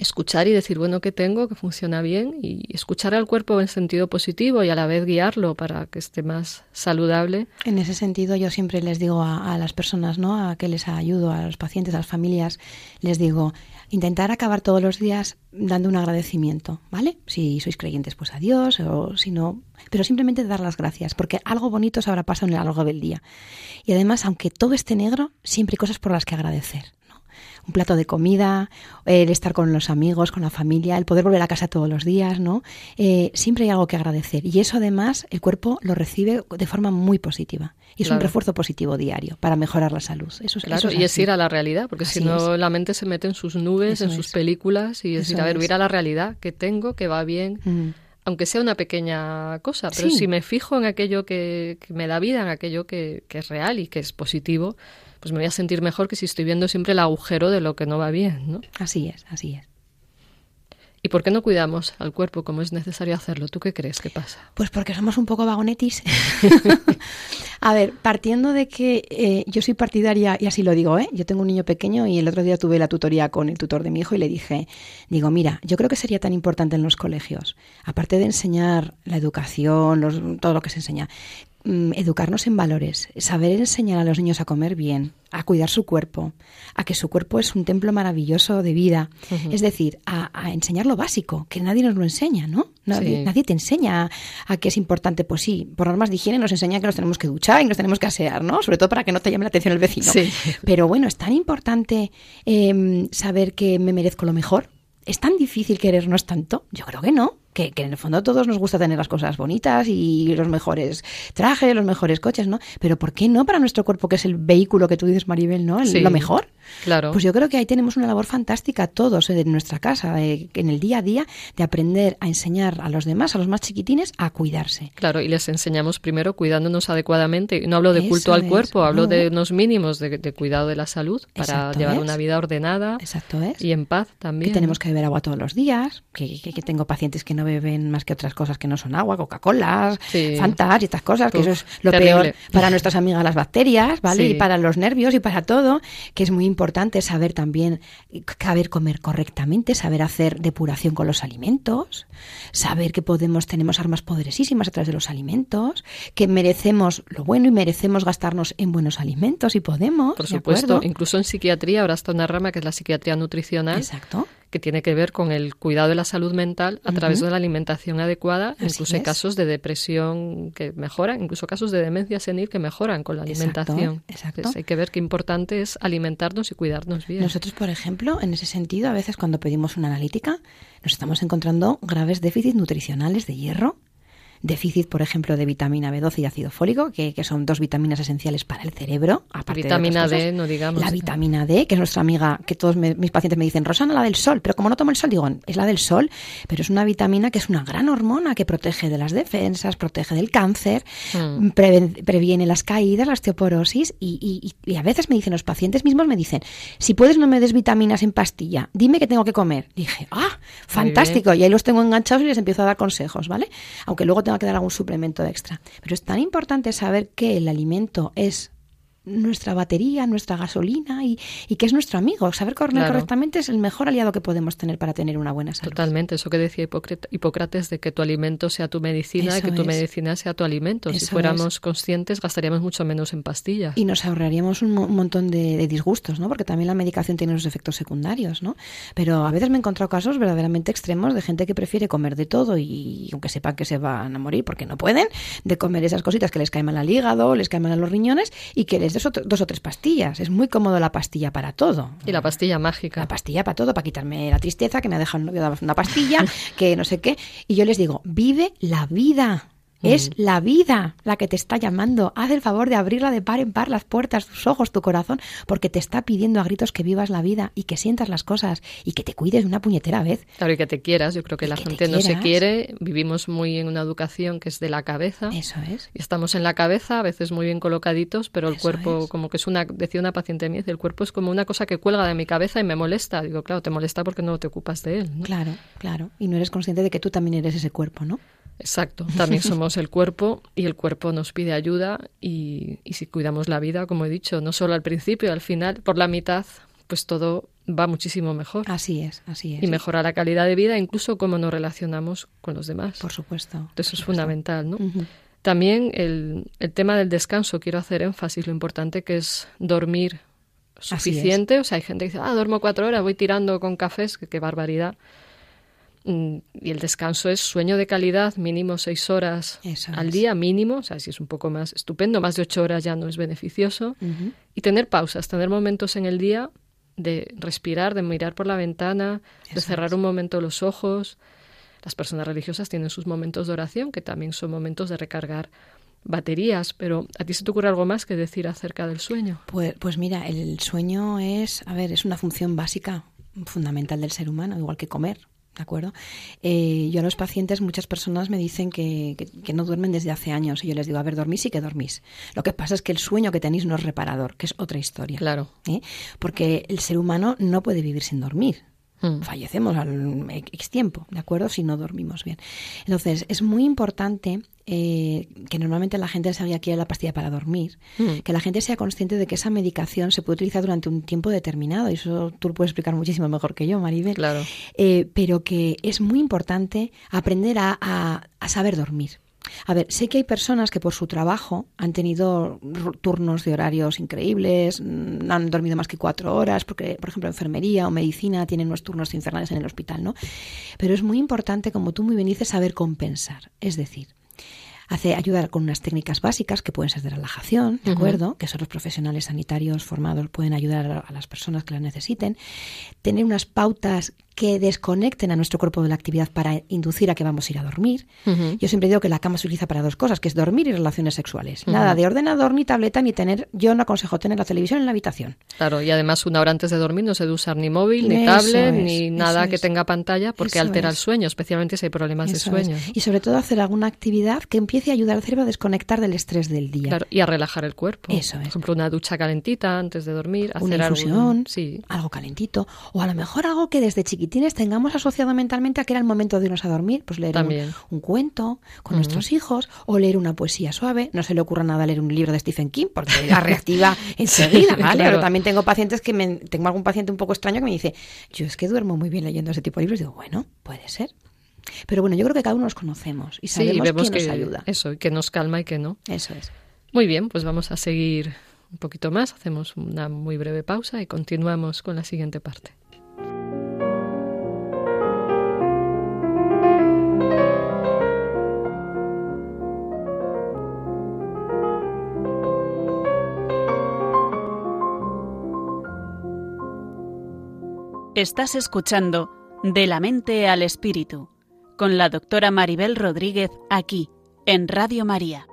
escuchar y decir, bueno, ¿qué tengo? que funciona bien? Y escuchar al cuerpo en sentido positivo y a la vez guiarlo para que esté más saludable. En ese sentido, yo siempre les digo a, las personas, ¿no? A que les ayudo, a los pacientes, a las familias, les digo, intentar acabar todos los días dando un agradecimiento, ¿vale? Si sois creyentes, pues a Dios, o si no, pero simplemente dar las gracias, porque algo bonito se habrá pasado en el largo del día. Y además, aunque todo esté negro, siempre hay cosas por las que agradecer. Un plato de comida, el estar con los amigos, con la familia, el poder volver a casa todos los días, ¿no? Eh, siempre hay algo que agradecer. Y eso además el cuerpo lo recibe de forma muy positiva. Y es un refuerzo positivo diario para mejorar la salud. Eso es, claro, y es ir a la realidad, porque si no la mente se mete en sus nubes, en sus películas, y es ir a ver, ir a la realidad, que tengo, que va bien. Mm aunque sea una pequeña cosa, pero si me fijo en aquello que, me da vida, en aquello que, que, es real y que es positivo, pues me voy a sentir mejor que si estoy viendo siempre el agujero de lo que no va bien, ¿no? Así es, así es. ¿Y por qué no cuidamos al cuerpo como es necesario hacerlo? ¿Tú qué crees que pasa? Pues porque somos un poco vagonetis. a ver, partiendo de que eh, yo soy partidaria, y así lo digo, ¿eh? yo tengo un niño pequeño y el otro día tuve la tutoría con el tutor de mi hijo y le dije, digo, mira, yo creo que sería tan importante en los colegios, aparte de enseñar la educación, todo lo que se enseña, Mm, educarnos en valores, saber enseñar a los niños a comer bien, a cuidar su cuerpo, a que su cuerpo es un templo maravilloso de vida. Es decir, a, enseñar lo básico, que nadie nos lo enseña, ¿no? Nadie, nadie, te enseña a que es importante. Pues sí, por normas de higiene nos enseña que nos tenemos que duchar y nos tenemos que asear, ¿no? Sobre todo para que no te llame la atención el vecino. Pero bueno, es tan importante em, saber que me merezco lo mejor. ¿Es tan difícil querernos tanto? Yo creo que no que, en el fondo a todos nos gusta tener las cosas bonitas y los mejores trajes, los mejores coches, ¿no? Pero ¿por qué no para nuestro cuerpo, que es el vehículo que tú dices, Maribel, ¿no? Lo mejor. Claro. Pues yo creo que ahí tenemos una labor fantástica todos en nuestra casa, en el día a día, de aprender a enseñar a los demás, a los más chiquitines, a cuidarse. Claro, y les enseñamos primero cuidándonos adecuadamente. No hablo de culto al cuerpo, hablo de unos mínimos de, cuidado de la salud para llevar una vida ordenada Exacto es. y en paz también. Que tenemos que beber agua todos los días, que, que tengo pacientes que no beben más que otras cosas que no son agua, Coca-Cola, Fantas y estas cosas, que eso es lo peor para nuestras amigas las bacterias, ¿vale? Y para los nervios y para todo, que es muy importante saber también saber comer correctamente, saber hacer depuración con los alimentos, saber que podemos, tenemos armas poderosísimas a través de los alimentos, que merecemos lo bueno y merecemos gastarnos en buenos alimentos y podemos. Por supuesto, incluso en psiquiatría ahora está una rama que es la psiquiatría nutricional. Exacto que tiene que ver con el cuidado de la salud mental a través de la alimentación adecuada. incluso hay casos de depresión que mejoran, incluso casos de demencia senil que mejoran con la alimentación. Exacto, hay que ver qué importante es alimentarnos y cuidarnos bien. Nosotros, por ejemplo, en ese sentido, a veces cuando pedimos una analítica, nos estamos encontrando graves déficits nutricionales de hierro déficit, por ejemplo, de vitamina B12 y ácido fólico, que, son dos vitaminas esenciales para el cerebro. Aparte vitamina D, no digamos. La vitamina D, que es nuestra amiga, que todos mis pacientes me dicen, Rosana, la del sol, pero como no tomo el sol, digo, es la del sol, pero es una vitamina que es una gran hormona que protege de las defensas, protege del cáncer, hmm. previene las caídas, la osteoporosis, y, y, a veces me dicen los pacientes mismos, me dicen, si puedes no me des vitaminas en pastilla, dime qué tengo que comer. Dije, ah, fantástico, y ahí los tengo enganchados y les empiezo a dar consejos, ¿vale? Aunque luego tenga que dar algún suplemento extra. Pero es tan importante saber que el alimento es nuestra batería, nuestra gasolina y, que es nuestro amigo. Saber comer correctamente es el mejor aliado que podemos tener para tener una buena salud. Totalmente, eso que decía Hipócrates de que tu alimento sea tu medicina y que tu medicina sea tu alimento. si fuéramos conscientes gastaríamos mucho menos en pastillas. Y nos ahorraríamos un, montón de, disgustos, ¿no? Porque también la medicación tiene sus efectos secundarios, ¿no? Pero a veces me he encontrado casos verdaderamente extremos de gente que prefiere comer de todo y, aunque sepan que se van a morir porque no pueden, de comer esas cositas que les caen mal al hígado, les caen mal a los riñones y que les dos o tres pastillas. Es muy cómodo la pastilla para todo. Y la pastilla mágica. La pastilla para todo, para quitarme la tristeza, que me ha dejado una pastilla, que no sé qué. Y yo les digo, vive la vida. Es la vida la que te está llamando. Haz el favor de abrirla de par en par las puertas, tus ojos, tu corazón, porque te está pidiendo a gritos que vivas la vida y que sientas las cosas y que te cuides de una puñetera vez. Claro, y que te quieras. Yo creo que la gente no se quiere. Vivimos muy en una educación que es de la cabeza. Eso es. Y estamos en la cabeza, a veces muy bien colocaditos, pero el cuerpo, como que es una, decía una paciente mía, el cuerpo es como una cosa que cuelga de mi cabeza y me molesta. Digo, claro, te molesta porque no te ocupas de él. Claro, claro. Y no eres consciente de que tú también eres ese cuerpo, ¿no? Exacto, también somos el cuerpo y el cuerpo nos pide ayuda y, si cuidamos la vida, como he dicho, no solo al principio, al final, por la mitad, pues todo va muchísimo mejor. Así es, así es. Y mejora la calidad de vida, incluso cómo nos relacionamos con los demás. Por supuesto. Eso es fundamental, ¿no? También el, el, tema del descanso, quiero hacer énfasis, lo importante que es dormir suficiente. O sea, hay gente que dice, ah, duermo cuatro horas, voy tirando con cafés, qué barbaridad. Y el descanso es sueño de calidad, mínimo seis horas al día, mínimo, o sea, si es un poco más estupendo, más de ocho horas ya no es beneficioso. Y tener pausas, tener momentos en el día de respirar, de mirar por la ventana, de cerrar un momento los ojos. Las personas religiosas tienen sus momentos de oración, que también son momentos de recargar baterías, pero ¿a ti se te ocurre algo más que decir acerca del sueño? Pues, pues mira, el sueño es, a ver, es una función básica, fundamental del ser humano, igual que comer. ¿De acuerdo? Eh, yo a los pacientes, muchas personas me dicen que, que, no duermen desde hace años. Y yo les digo, a ver, dormís y que dormís. Lo que pasa es que el sueño que tenéis no es reparador, que es otra historia. Claro. ¿Eh? Porque el ser humano no puede vivir sin dormir. Hmm. Fallecemos al X tiempo, ¿de acuerdo? Si no dormimos bien. Entonces, es muy importante eh, que normalmente la gente sabía que era la pastilla para dormir, hmm. que la gente sea consciente de que esa medicación se puede utilizar durante un tiempo determinado, y eso tú lo puedes explicar muchísimo mejor que yo, Maribel. Claro. Eh, pero que es muy importante aprender a saber dormir. A ver, sé que hay personas que por su trabajo han tenido turnos de horarios increíbles, no mm, han dormido más que cuatro horas, porque, por ejemplo, enfermería o medicina tienen unos turnos infernales en el hospital, ¿no? Pero es muy importante, como tú muy bien dices, saber compensar. Es decir, hace ayudar con unas técnicas básicas que pueden ser de relajación, ¿de acuerdo? Que son los profesionales sanitarios formados pueden ayudar a las personas que las necesiten. Tener unas pautas que desconecten a nuestro cuerpo de la actividad para inducir a que vamos a ir a dormir. Yo siempre digo que la cama se utiliza para dos cosas, que es dormir y relaciones sexuales. Nada de ordenador, ni tableta, ni tener... Yo no aconsejo tener la televisión en la habitación. Claro, y además una hora antes de dormir no se debe usar ni móvil, ni tablet, ni nada que tenga pantalla, porque altera el sueño, especialmente si hay problemas de sueño. Y sobre todo hacer alguna actividad que empiece a ayudar al cerebro a desconectar del estrés del día. Claro, y a relajar el cuerpo. Eso es. Por ejemplo, una ducha calentita antes de dormir, una hacer sí. algo calentito, o a lo mejor algo que desde chiquitines tengamos asociado mentalmente a que era el momento de irnos a dormir, pues leer un, cuento con nuestros hijos o leer una poesía suave. No se le ocurra nada leer un libro de Stephen King porque la reactiva enseguida, ¿vale? Pero también tengo pacientes que me, tengo algún paciente un poco extraño que me dice, yo es que duermo muy bien leyendo ese tipo de libros. digo, bueno, puede ser. Pero bueno, yo creo que cada uno nos conocemos y sabemos quién que, nos ayuda. Eso, que nos calma y que no. Eso es. Muy bien, pues vamos a seguir un poquito más, hacemos una muy breve pausa y continuamos con la siguiente parte. Estás escuchando De la mente al espíritu con la doctora Maribel Rodríguez aquí en Radio María.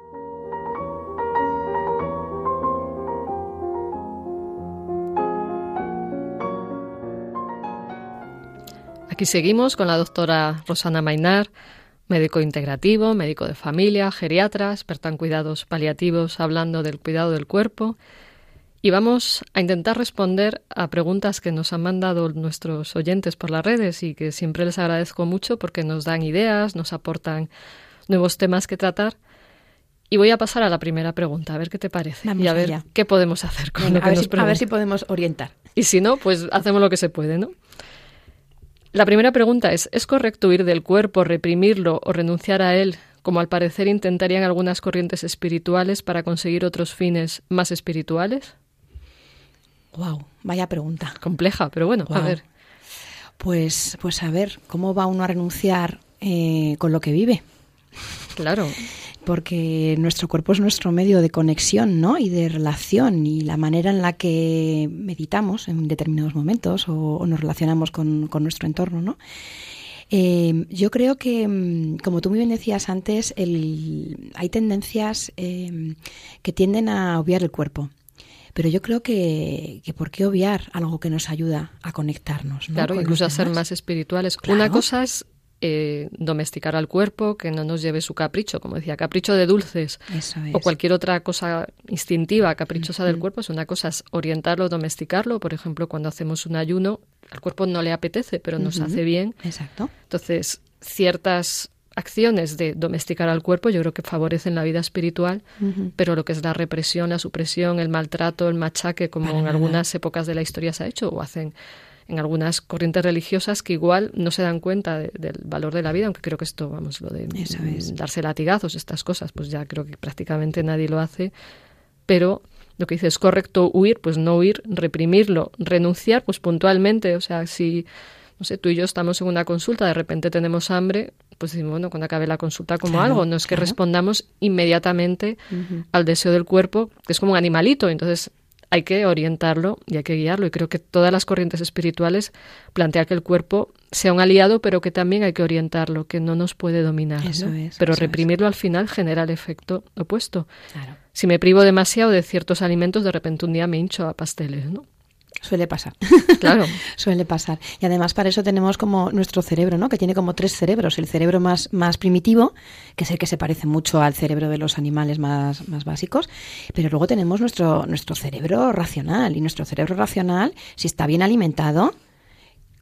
Aquí seguimos con la doctora Rosana Mainar, médico integrativo, médico de familia, geriatra, experta en cuidados paliativos, hablando del cuidado del cuerpo y vamos a intentar responder a preguntas que nos han mandado nuestros oyentes por las redes y que siempre les agradezco mucho porque nos dan ideas, nos aportan nuevos temas que tratar. Y voy a pasar a la primera pregunta, a ver qué te parece y a ver qué podemos hacer con lo que nos A ver si podemos orientar. Y si no, pues hacemos lo que se puede, ¿no? La primera pregunta es, ¿es correcto huir del cuerpo, reprimirlo o renunciar a él, como al parecer intentarían algunas corrientes espirituales para conseguir otros fines más espirituales? Wow, vaya pregunta. Compleja, pero bueno, a ver. Pues, pues a ver, ¿cómo va uno a renunciar eh, con lo que vive? Claro. Porque nuestro cuerpo es nuestro medio de conexión, ¿no? Y de relación y la manera en la que meditamos en determinados momentos o, nos relacionamos con, nuestro entorno, ¿no? Eh, yo creo que, mm, como tú muy bien decías antes, el, hay tendencias eh, que tienden a obviar el cuerpo. Pero yo creo que, que ¿por qué obviar algo que nos ayuda a conectarnos? Claro, incluso a ser más espirituales. Una cosa es eh, domesticar al cuerpo, que no nos lleve su capricho, como decía, capricho de dulces o cualquier otra cosa instintiva, caprichosa del cuerpo, es una cosa es orientarlo, domesticarlo, por ejemplo, cuando hacemos un ayuno, al cuerpo no le apetece, pero nos hace bien. Exacto. Entonces, ciertas acciones de domesticar al cuerpo yo creo que favorecen la vida espiritual, pero lo que es la represión, la supresión, el maltrato, el machaque, como en algunas épocas de la historia se ha hecho o hacen en algunas corrientes religiosas que igual no se dan cuenta del valor de la vida, aunque creo que esto, vamos, lo de darse latigazos, estas cosas, pues ya creo que prácticamente nadie lo hace, pero lo que dice es correcto huir, pues no huir, reprimirlo, renunciar, pues puntualmente, o sea, si no sé, tú y yo estamos en una consulta, de repente tenemos hambre, pues decimos, bueno, cuando acabe la consulta como algo, no es que respondamos inmediatamente al deseo del cuerpo, que es como un animalito, entonces hay que orientarlo y hay que guiarlo. Y creo que todas las corrientes espirituales plantean que el cuerpo sea un aliado, pero que también hay que orientarlo, que no nos puede dominar. Eso es, pero eso reprimirlo al final genera el efecto opuesto. Si me privo demasiado de ciertos alimentos, de repente un día me hincho a pasteles, ¿no? Suele pasar. Claro. Suele pasar. Y además para eso tenemos como nuestro cerebro, ¿no? Que tiene como tres cerebros. El cerebro más, más primitivo, que es el que se parece mucho al cerebro de los animales más, más básicos. Pero luego tenemos nuestro, nuestro cerebro racional. Y nuestro cerebro racional, si está bien alimentado,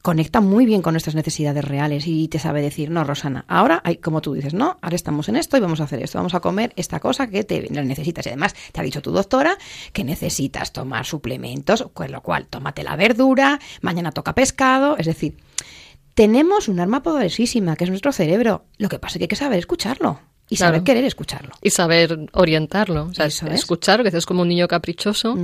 conecta muy bien con nuestras necesidades reales y te sabe decir, no, Rosana, ahora hay, como tú dices, no, ahora estamos en esto y vamos a hacer esto, vamos a comer esta cosa que te necesitas. Y además te ha dicho tu doctora que necesitas tomar suplementos, con lo cual tómate la verdura, mañana toca pescado, es decir, tenemos un arma poderosísima que es nuestro cerebro. Lo que pasa es que hay que saber escucharlo. Y saber querer escucharlo. Y saber orientarlo. O sea, escuchar, que es como un niño caprichoso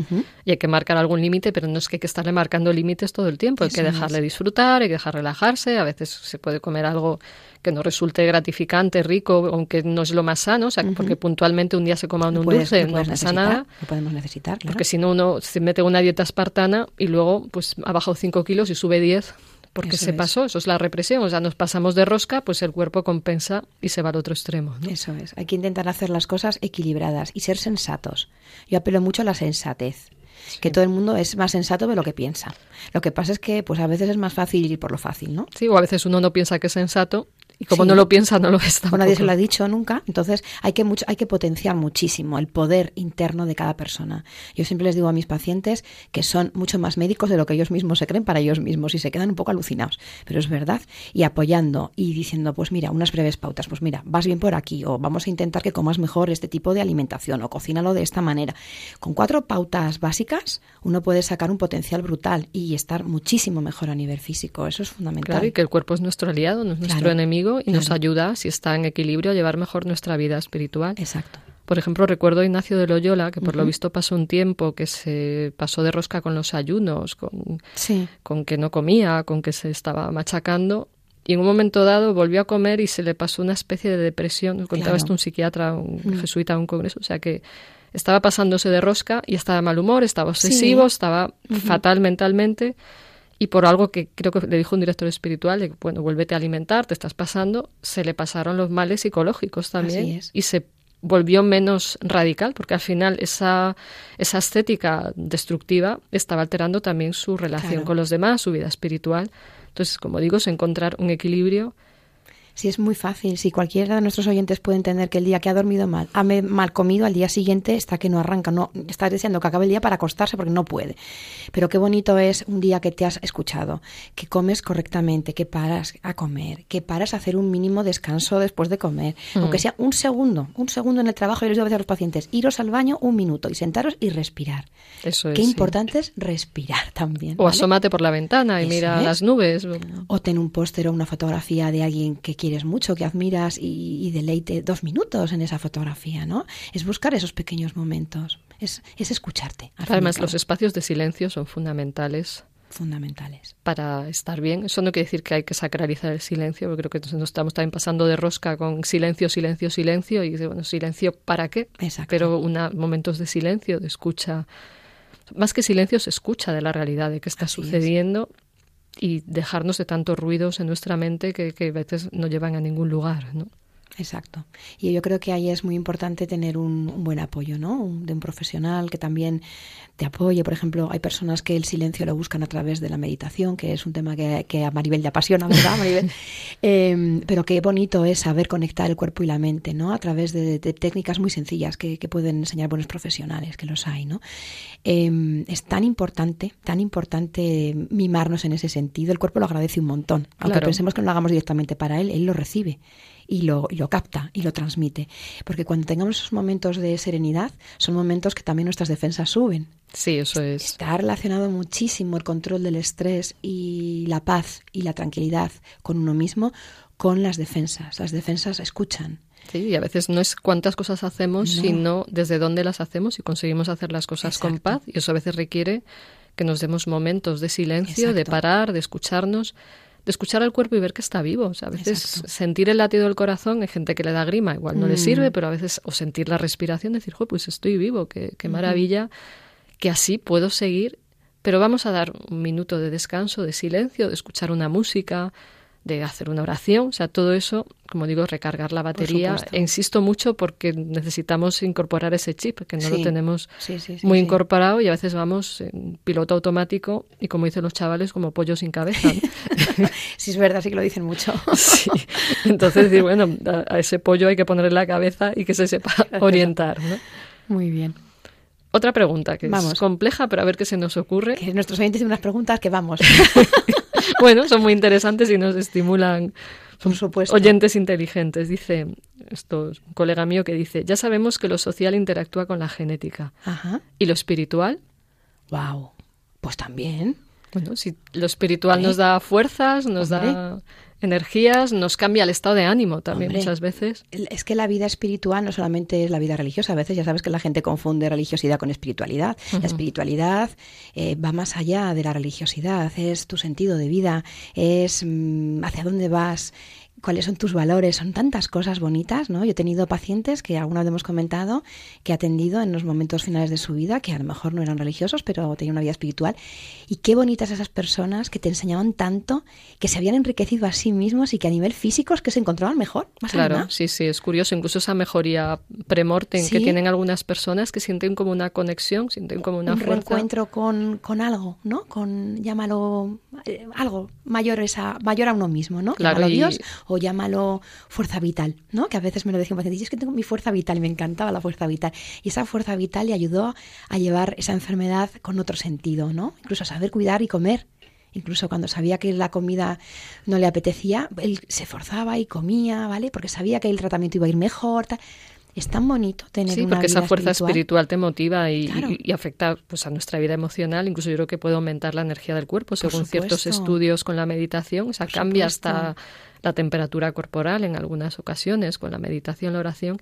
y hay que marcar algún límite, pero no es que hay que estarle marcando límites todo el tiempo. Hay que dejarle disfrutar, hay que dejar relajarse. A veces se puede comer algo que no resulte gratificante, rico, aunque no es lo más sano, o sea, porque puntualmente un día se coma un dulce, no pasa nada. Lo podemos necesitar, Porque si no, uno se mete una dieta espartana y luego pues ha bajado 5 kilos y sube 10 porque se pasó, eso es la represión, o sea, nos pasamos de rosca, pues el cuerpo compensa y se va al otro extremo. Eso es, hay que intentar hacer las cosas equilibradas y ser sensatos. Yo apelo mucho a la sensatez. que todo el mundo es más sensato de lo que piensa. Lo que pasa es que pues a veces es más fácil ir por lo fácil, ¿no? Sí, o a veces uno no piensa que es sensato y como no lo piensa, no lo está. O nadie se lo ha dicho nunca. Entonces hay que, mucho, hay que potenciar muchísimo el poder interno de cada persona. Yo siempre les digo a mis pacientes que son mucho más médicos de lo que ellos mismos se creen para ellos mismos y se quedan un poco alucinados. Pero es verdad. Y apoyando y diciendo, pues mira, unas breves pautas. Pues mira, vas bien por aquí o vamos a intentar que comas mejor este tipo de alimentación o cocínalo de esta manera. Con cuatro pautas básicas uno puede sacar un potencial brutal y estar muchísimo mejor a nivel físico. Eso es fundamental. Claro, y que el cuerpo es nuestro aliado, no es nuestro enemigo y nos ayuda, si está en equilibrio, a llevar mejor nuestra vida espiritual. Exacto. Por ejemplo, recuerdo a Ignacio de Loyola, que por lo visto pasó un tiempo que se pasó de rosca con los ayunos, con, con que no comía, con que se estaba machacando, y en un momento dado volvió a comer y se le pasó una especie de depresión. Contaba esto un psiquiatra, un jesuita, un congreso. O sea que estaba pasándose de rosca y estaba de mal humor, estaba obsesivo, estaba fatal mentalmente y por algo que creo que le dijo un director espiritual, de, bueno, vuélvete a alimentar, te estás pasando, se le pasaron los males psicológicos también y se volvió menos radical, porque al final esa, esa estética destructiva estaba alterando también su relación con los demás, su vida espiritual. Entonces, como digo, es encontrar un equilibrio si es muy fácil, si cualquiera de nuestros oyentes puede entender que el día que ha dormido mal, ha mal comido, al día siguiente está que no arranca, no está deseando que acabe el día para acostarse porque no puede. Pero qué bonito es un día que te has escuchado, que comes correctamente, que paras a comer, que paras a hacer un mínimo descanso después de comer, aunque mm. sea un segundo, un segundo en el trabajo. Yo les digo a veces a los pacientes, iros al baño un minuto y sentaros y respirar. Eso es. Qué importante es respirar también. O asómate por la ventana y mira las nubes. O ten un póster o una fotografía de alguien que quieres mucho, que admiras y, deleite dos minutos en esa fotografía, ¿no? Es buscar esos pequeños momentos, es, es escucharte. Además, los espacios de silencio son fundamentales fundamentales. Para estar bien. Eso no quiere decir que hay que sacralizar el silencio, porque creo que nos estamos también pasando de rosca con silencio, silencio, silencio, y bueno, silencio para qué. Exacto. Pero una, momentos de silencio, de escucha. Más que silencio, se escucha de la realidad, de qué está sucediendo y dejarnos de tantos ruidos en nuestra mente que, que a veces no llevan a ningún lugar, ¿no? Exacto. Y yo creo que ahí es muy importante tener un, buen apoyo, ¿no? de un profesional que también te apoye. Por ejemplo, hay personas que el silencio lo buscan a través de la meditación, que es un tema que, a Maribel le apasiona, ¿verdad, Maribel? Em, pero qué bonito es saber conectar el cuerpo y la mente, ¿no? A través de, técnicas muy sencillas que, pueden enseñar buenos profesionales, que los hay, ¿no? Em, es tan importante, tan importante mimarnos en ese sentido. El cuerpo lo agradece un montón. Aunque pensemos que no lo hagamos directamente para él, él lo recibe y lo, y lo capta y lo transmite. Porque cuando tengamos esos momentos de serenidad, son momentos que también nuestras defensas suben. Sí, eso es. Está relacionado muchísimo el control del estrés y la paz y la tranquilidad con uno mismo con las defensas. Las defensas escuchan. Sí, y a veces no es cuántas cosas hacemos, sino desde dónde las hacemos y conseguimos hacer las cosas con paz. Y eso a veces requiere que nos demos momentos de silencio, de parar, de escucharnos de escuchar al cuerpo y ver que está vivo. O sea, a veces sentir el latido del corazón, hay gente que le da grima, igual no le mm. sirve, pero a veces, o sentir la respiración, decir, pues estoy vivo, qué, qué maravilla que así puedo seguir, pero vamos a dar un minuto de descanso, de silencio, de escuchar una música, de hacer una oración, o sea, todo eso, como digo, recargar la batería. E insisto mucho porque necesitamos incorporar ese chip, que no lo tenemos muy incorporado y a veces vamos en piloto automático y como dicen los chavales, como pollo sin cabeza. sí, es verdad, sí que lo dicen mucho. sí. Entonces, bueno, a, ese pollo hay que ponerle la cabeza y que se sepa orientar. ¿no? Muy bien. Otra pregunta que es compleja, pero a ver qué se nos ocurre. Que nuestros oyentes tienen unas preguntas que vamos. bueno, son muy interesantes y nos estimulan. Por supuesto. Oyentes inteligentes. Dice, esto es un colega mío que dice, ya sabemos que lo social interactúa con la genética. Ajá. ¿Y lo espiritual? Wow. Pues también. Bueno, si lo espiritual nos da fuerzas, nos da energías, nos cambia el estado de ánimo también muchas veces. Es que la vida espiritual no solamente es la vida religiosa, a veces ya sabes que la gente confunde religiosidad con espiritualidad. La espiritualidad eh, va más allá de la religiosidad, es tu sentido de vida, es mm, hacia dónde vas, cuáles son tus valores, son tantas cosas bonitas, ¿no? Yo he tenido pacientes que alguna vez hemos comentado que he atendido en los momentos finales de su vida, que a lo mejor no eran religiosos, pero tenían una vida espiritual. Y qué bonitas esas personas que te enseñaban tanto, que se habían enriquecido a sí mismos y que a nivel físico es que se encontraban mejor. Más claro, sí, sí, es curioso, incluso esa mejoría premortem que tienen algunas personas que sienten como una conexión, sienten como una Un fuerza. reencuentro con, con algo, ¿no? Con, llámalo, eh, algo mayor, esa, mayor a uno mismo, ¿no? Claro, y, Dios o llámalo fuerza vital, ¿no? Que a veces me lo decía un paciente, es que tengo mi fuerza vital y me encantaba la fuerza vital. Y esa fuerza vital le ayudó a llevar esa enfermedad con otro sentido, ¿no? Incluso a saber cuidar y comer. Incluso cuando sabía que la comida no le apetecía, él se forzaba y comía, ¿vale? Porque sabía que el tratamiento iba a ir mejor. Tal. Es tan bonito tener sí, porque esa fuerza espiritual, te motiva y, afecta pues, a nuestra vida emocional. Incluso yo creo que puede aumentar la energía del cuerpo, según ciertos estudios con la meditación. O sea, cambia hasta la temperatura corporal en algunas ocasiones con la meditación, la oración.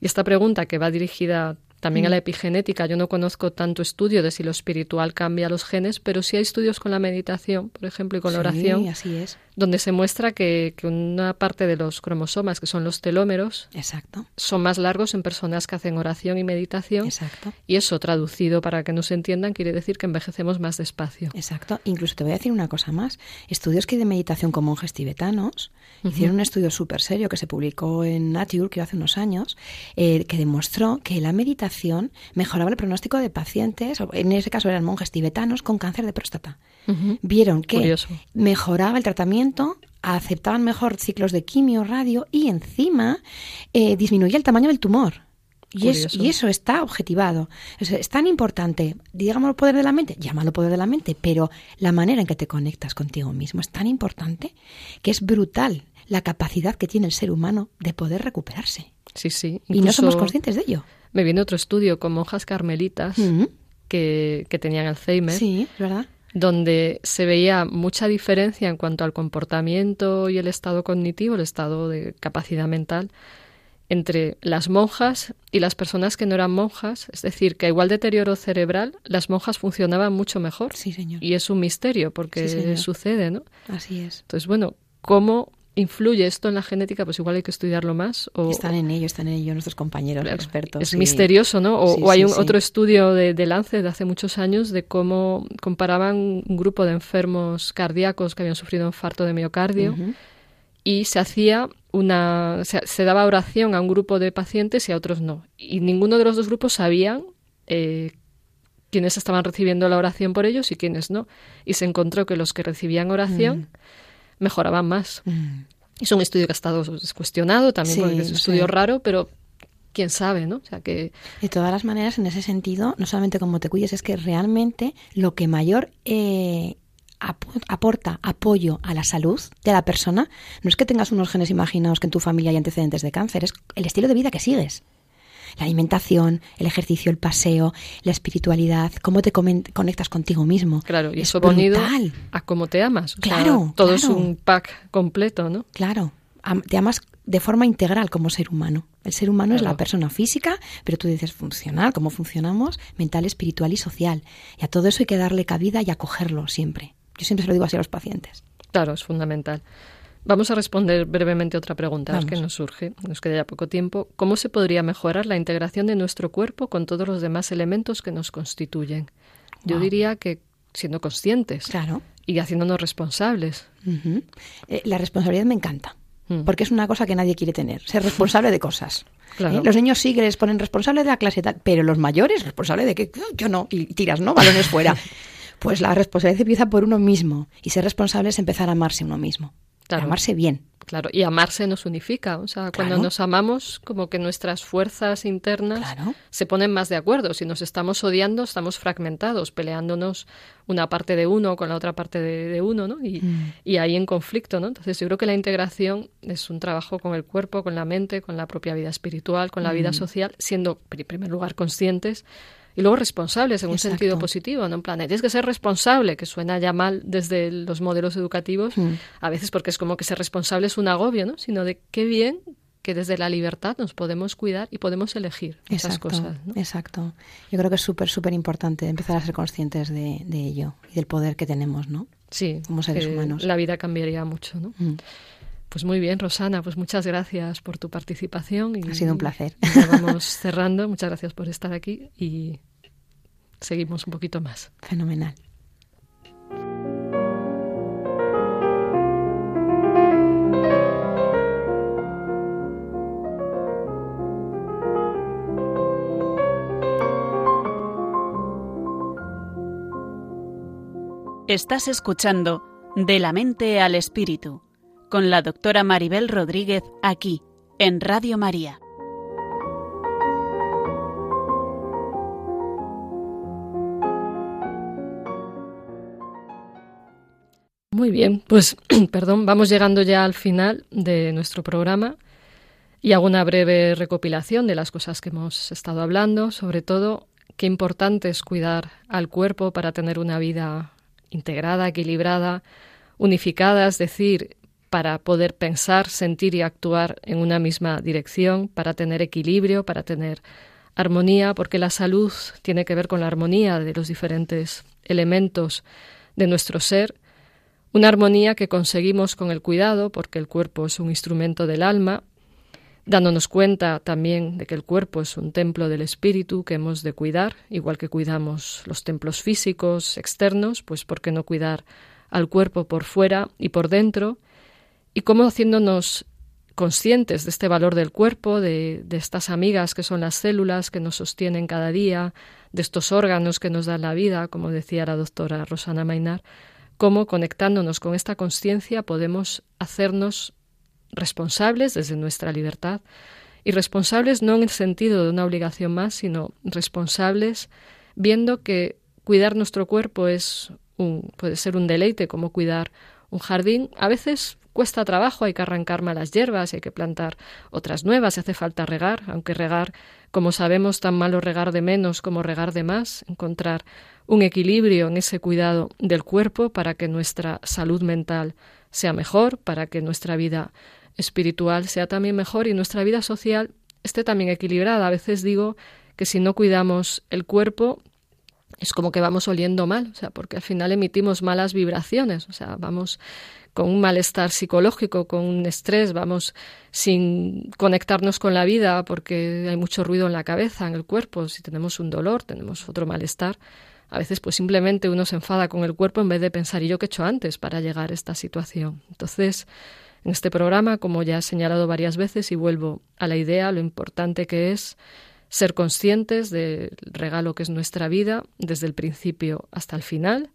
Y esta pregunta que va dirigida también a la mm. epigenética, yo no conozco tanto estudio de si lo espiritual cambia los genes, pero sí hay estudios con la meditación, por ejemplo, y con la oración, así es. Donde se muestra que, una parte de los cromosomas, que son los telómeros, Exacto. son más largos en personas que hacen oración y meditación. Exacto. Y eso, traducido para que nos entiendan, quiere decir que envejecemos más despacio. Exacto. Incluso te voy a decir una cosa más. Estudios que hay de meditación con monjes tibetanos hicieron un estudio súper serio que se publicó en Nature, que hace unos años, eh, que demostró que la meditación mejoraba el pronóstico de pacientes, en ese caso eran monjes tibetanos, con cáncer de próstata. Vieron que mejoraba el tratamiento, aceptaban mejor ciclos de quimio, radio y encima eh, disminuía el tamaño del tumor. Y, y, eso está objetivado. Es, tan importante, digamos, el poder de la mente, llámalo poder de la mente, pero la manera en que te conectas contigo mismo es tan importante que es brutal la capacidad que tiene el ser humano de poder recuperarse. Sí, sí. Y no somos conscientes de ello. Me viene otro estudio con monjas carmelitas que, que, tenían Alzheimer. Sí, ¿verdad? Donde se veía mucha diferencia en cuanto al comportamiento y el estado cognitivo, el estado de capacidad mental, entre las monjas y las personas que no eran monjas. Es decir, que igual deterioro cerebral, las monjas funcionaban mucho mejor. Sí, señor. Y es un misterio porque sucede, ¿no? Así es. Entonces, bueno, ¿cómo ¿Influye esto en la genética? Pues igual hay que estudiarlo más. O... Están en ello, están en ello nuestros compañeros expertos. Es misterioso, ¿no? O, hay un, otro estudio de, de Lancet de hace muchos años de cómo comparaban un grupo de enfermos cardíacos que habían sufrido un infarto de miocardio y se hacía una... Se, daba oración a un grupo de pacientes y a otros no. Y ninguno de los dos grupos sabían eh, quiénes estaban recibiendo la oración por ellos y quiénes no. Y se encontró que los que recibían oración mejoraban más. Mm. Es un estudio que ha estado cuestionado también, porque es un estudio raro, pero quién sabe, ¿no? O sea que... De todas las maneras, en ese sentido, no solamente como te cuides, es que realmente lo que mayor eh, aporta apoyo a la salud de la persona no es que tengas unos genes imaginados que en tu familia hay antecedentes de cáncer, es el estilo de vida que sigues la alimentación, el ejercicio, el paseo, la espiritualidad, cómo te conectas contigo mismo. Claro, y eso unido a cómo te amas. claro. todo es un pack completo, ¿no? Claro. te amas de forma integral como ser humano. El ser humano es la persona física, pero tú dices funcional, cómo funcionamos, mental, espiritual y social. Y a todo eso hay que darle cabida y acogerlo siempre. Yo siempre se lo digo así a los pacientes. Claro, es fundamental. Vamos a responder brevemente otra pregunta que nos surge, nos queda ya poco tiempo. ¿Cómo se podría mejorar la integración de nuestro cuerpo con todos los demás elementos que nos constituyen? Yo diría que siendo conscientes claro. y haciéndonos responsables. Eh, la responsabilidad me encanta, mm. porque es una cosa que nadie quiere tener, ser responsable de cosas. ¿Eh? Los niños sí que les ponen responsable de la clase, pero los mayores, responsable de que yo no, y tiras, ¿no? Balones fuera. Pues la responsabilidad empieza por uno mismo, y ser responsable es empezar a amarse uno mismo. Amarse bien. Claro, y amarse nos unifica. O sea, cuando nos amamos, como que nuestras fuerzas internas se ponen más de acuerdo. Si nos estamos odiando, estamos fragmentados, peleándonos una parte de uno con la otra parte de, uno, ¿no? Y, mm. y, ahí en conflicto, ¿no? Entonces, yo creo que la integración es un trabajo con el cuerpo, con la mente, con la propia vida espiritual, con la vida mm. social, siendo, en primer lugar, conscientes y luego responsables en un sentido positivo, no en plan, tienes que ser responsable, que suena ya mal desde los modelos educativos, mm. a veces porque es como que ser responsable es un agobio, ¿no? Sino de qué bien que desde la libertad nos podemos cuidar y podemos elegir esas cosas. Exacto. Yo creo que es súper, súper importante empezar a ser conscientes de, ello y del poder que tenemos, ¿no? Sí. Como seres humanos. La vida cambiaría mucho, ¿no? Mm. Pues muy bien, Rosana, pues muchas gracias por tu participación. Y ha sido un placer. vamos cerrando. Muchas gracias por estar aquí y seguimos un poquito más. Fenomenal. Estás escuchando De la mente al espíritu con la doctora Maribel Rodríguez aquí, en Radio María. Muy bien, pues perdón, vamos llegando ya al final de nuestro programa y hago una breve recopilación de las cosas que hemos estado hablando, sobre todo qué importante es cuidar al cuerpo para tener una vida integrada, equilibrada, unificada, es decir, para poder pensar, sentir y actuar en una misma dirección, para tener equilibrio, para tener armonía, porque la salud tiene que ver con la armonía de los diferentes elementos de nuestro ser, una armonía que conseguimos con el cuidado, porque el cuerpo es un instrumento del alma, dándonos cuenta también de que el cuerpo es un templo del espíritu que hemos de cuidar, igual que cuidamos los templos físicos externos, pues ¿por qué no cuidar al cuerpo por fuera y por dentro? Y cómo haciéndonos conscientes de este valor del cuerpo, de, estas amigas que son las células que nos sostienen cada día, de estos órganos que nos dan la vida, como decía la doctora Rosana Mainar, cómo conectándonos con esta conciencia podemos hacernos responsables desde nuestra libertad. Y responsables no en el sentido de una obligación más, sino responsables viendo que cuidar nuestro cuerpo es un, puede ser un deleite como cuidar un jardín, a veces cuesta trabajo, hay que arrancar malas hierbas, hay que plantar otras nuevas, hace falta regar, aunque regar, como sabemos, tan malo regar de menos como regar de más, encontrar un equilibrio en ese cuidado del cuerpo para que nuestra salud mental sea mejor, para que nuestra vida espiritual sea también mejor y nuestra vida social esté también equilibrada. A veces digo que si no cuidamos el cuerpo, es como que vamos oliendo mal, o sea, porque al final emitimos malas vibraciones, o sea, vamos con un malestar psicológico, con un estrés, vamos sin conectarnos con la vida porque hay mucho ruido en la cabeza, en el cuerpo, si tenemos un dolor, tenemos otro malestar. A veces pues simplemente uno se enfada con el cuerpo en vez de pensar, ¿y yo qué he hecho antes para llegar a esta situación? Entonces, en este programa, como ya he señalado varias veces y vuelvo a la idea, lo importante que es ser conscientes del regalo que es nuestra vida desde el principio hasta el final,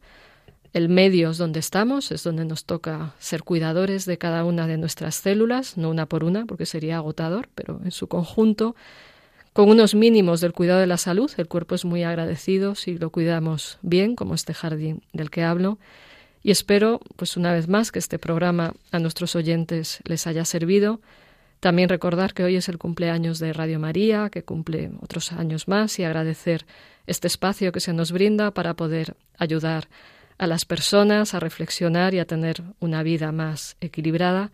el medio es donde estamos, es donde nos toca ser cuidadores de cada una de nuestras células, no una por una, porque sería agotador, pero en su conjunto, con unos mínimos del cuidado de la salud. El cuerpo es muy agradecido si lo cuidamos bien, como este jardín del que hablo. Y espero, pues una vez más, que este programa a nuestros oyentes les haya servido. También recordar que hoy es el cumpleaños de Radio María, que cumple otros años más, y agradecer este espacio que se nos brinda para poder ayudar a las personas a reflexionar y a tener una vida más equilibrada.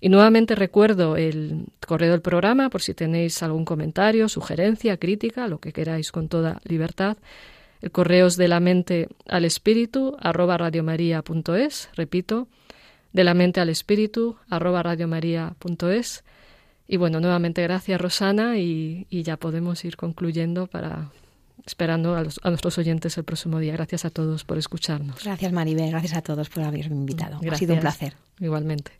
Y nuevamente recuerdo el correo del programa por si tenéis algún comentario, sugerencia, crítica, lo que queráis con toda libertad. El correo es de la mente al espíritu arroba radiomaria.es, repito, de la mente al espíritu, arroba radiomaria.es. Y bueno, nuevamente gracias Rosana y, ya podemos ir concluyendo para esperando a, a, nuestros oyentes el próximo día. Gracias a todos por escucharnos. Gracias Maribel, gracias a todos por haberme invitado. Ha sido un placer. Igualmente.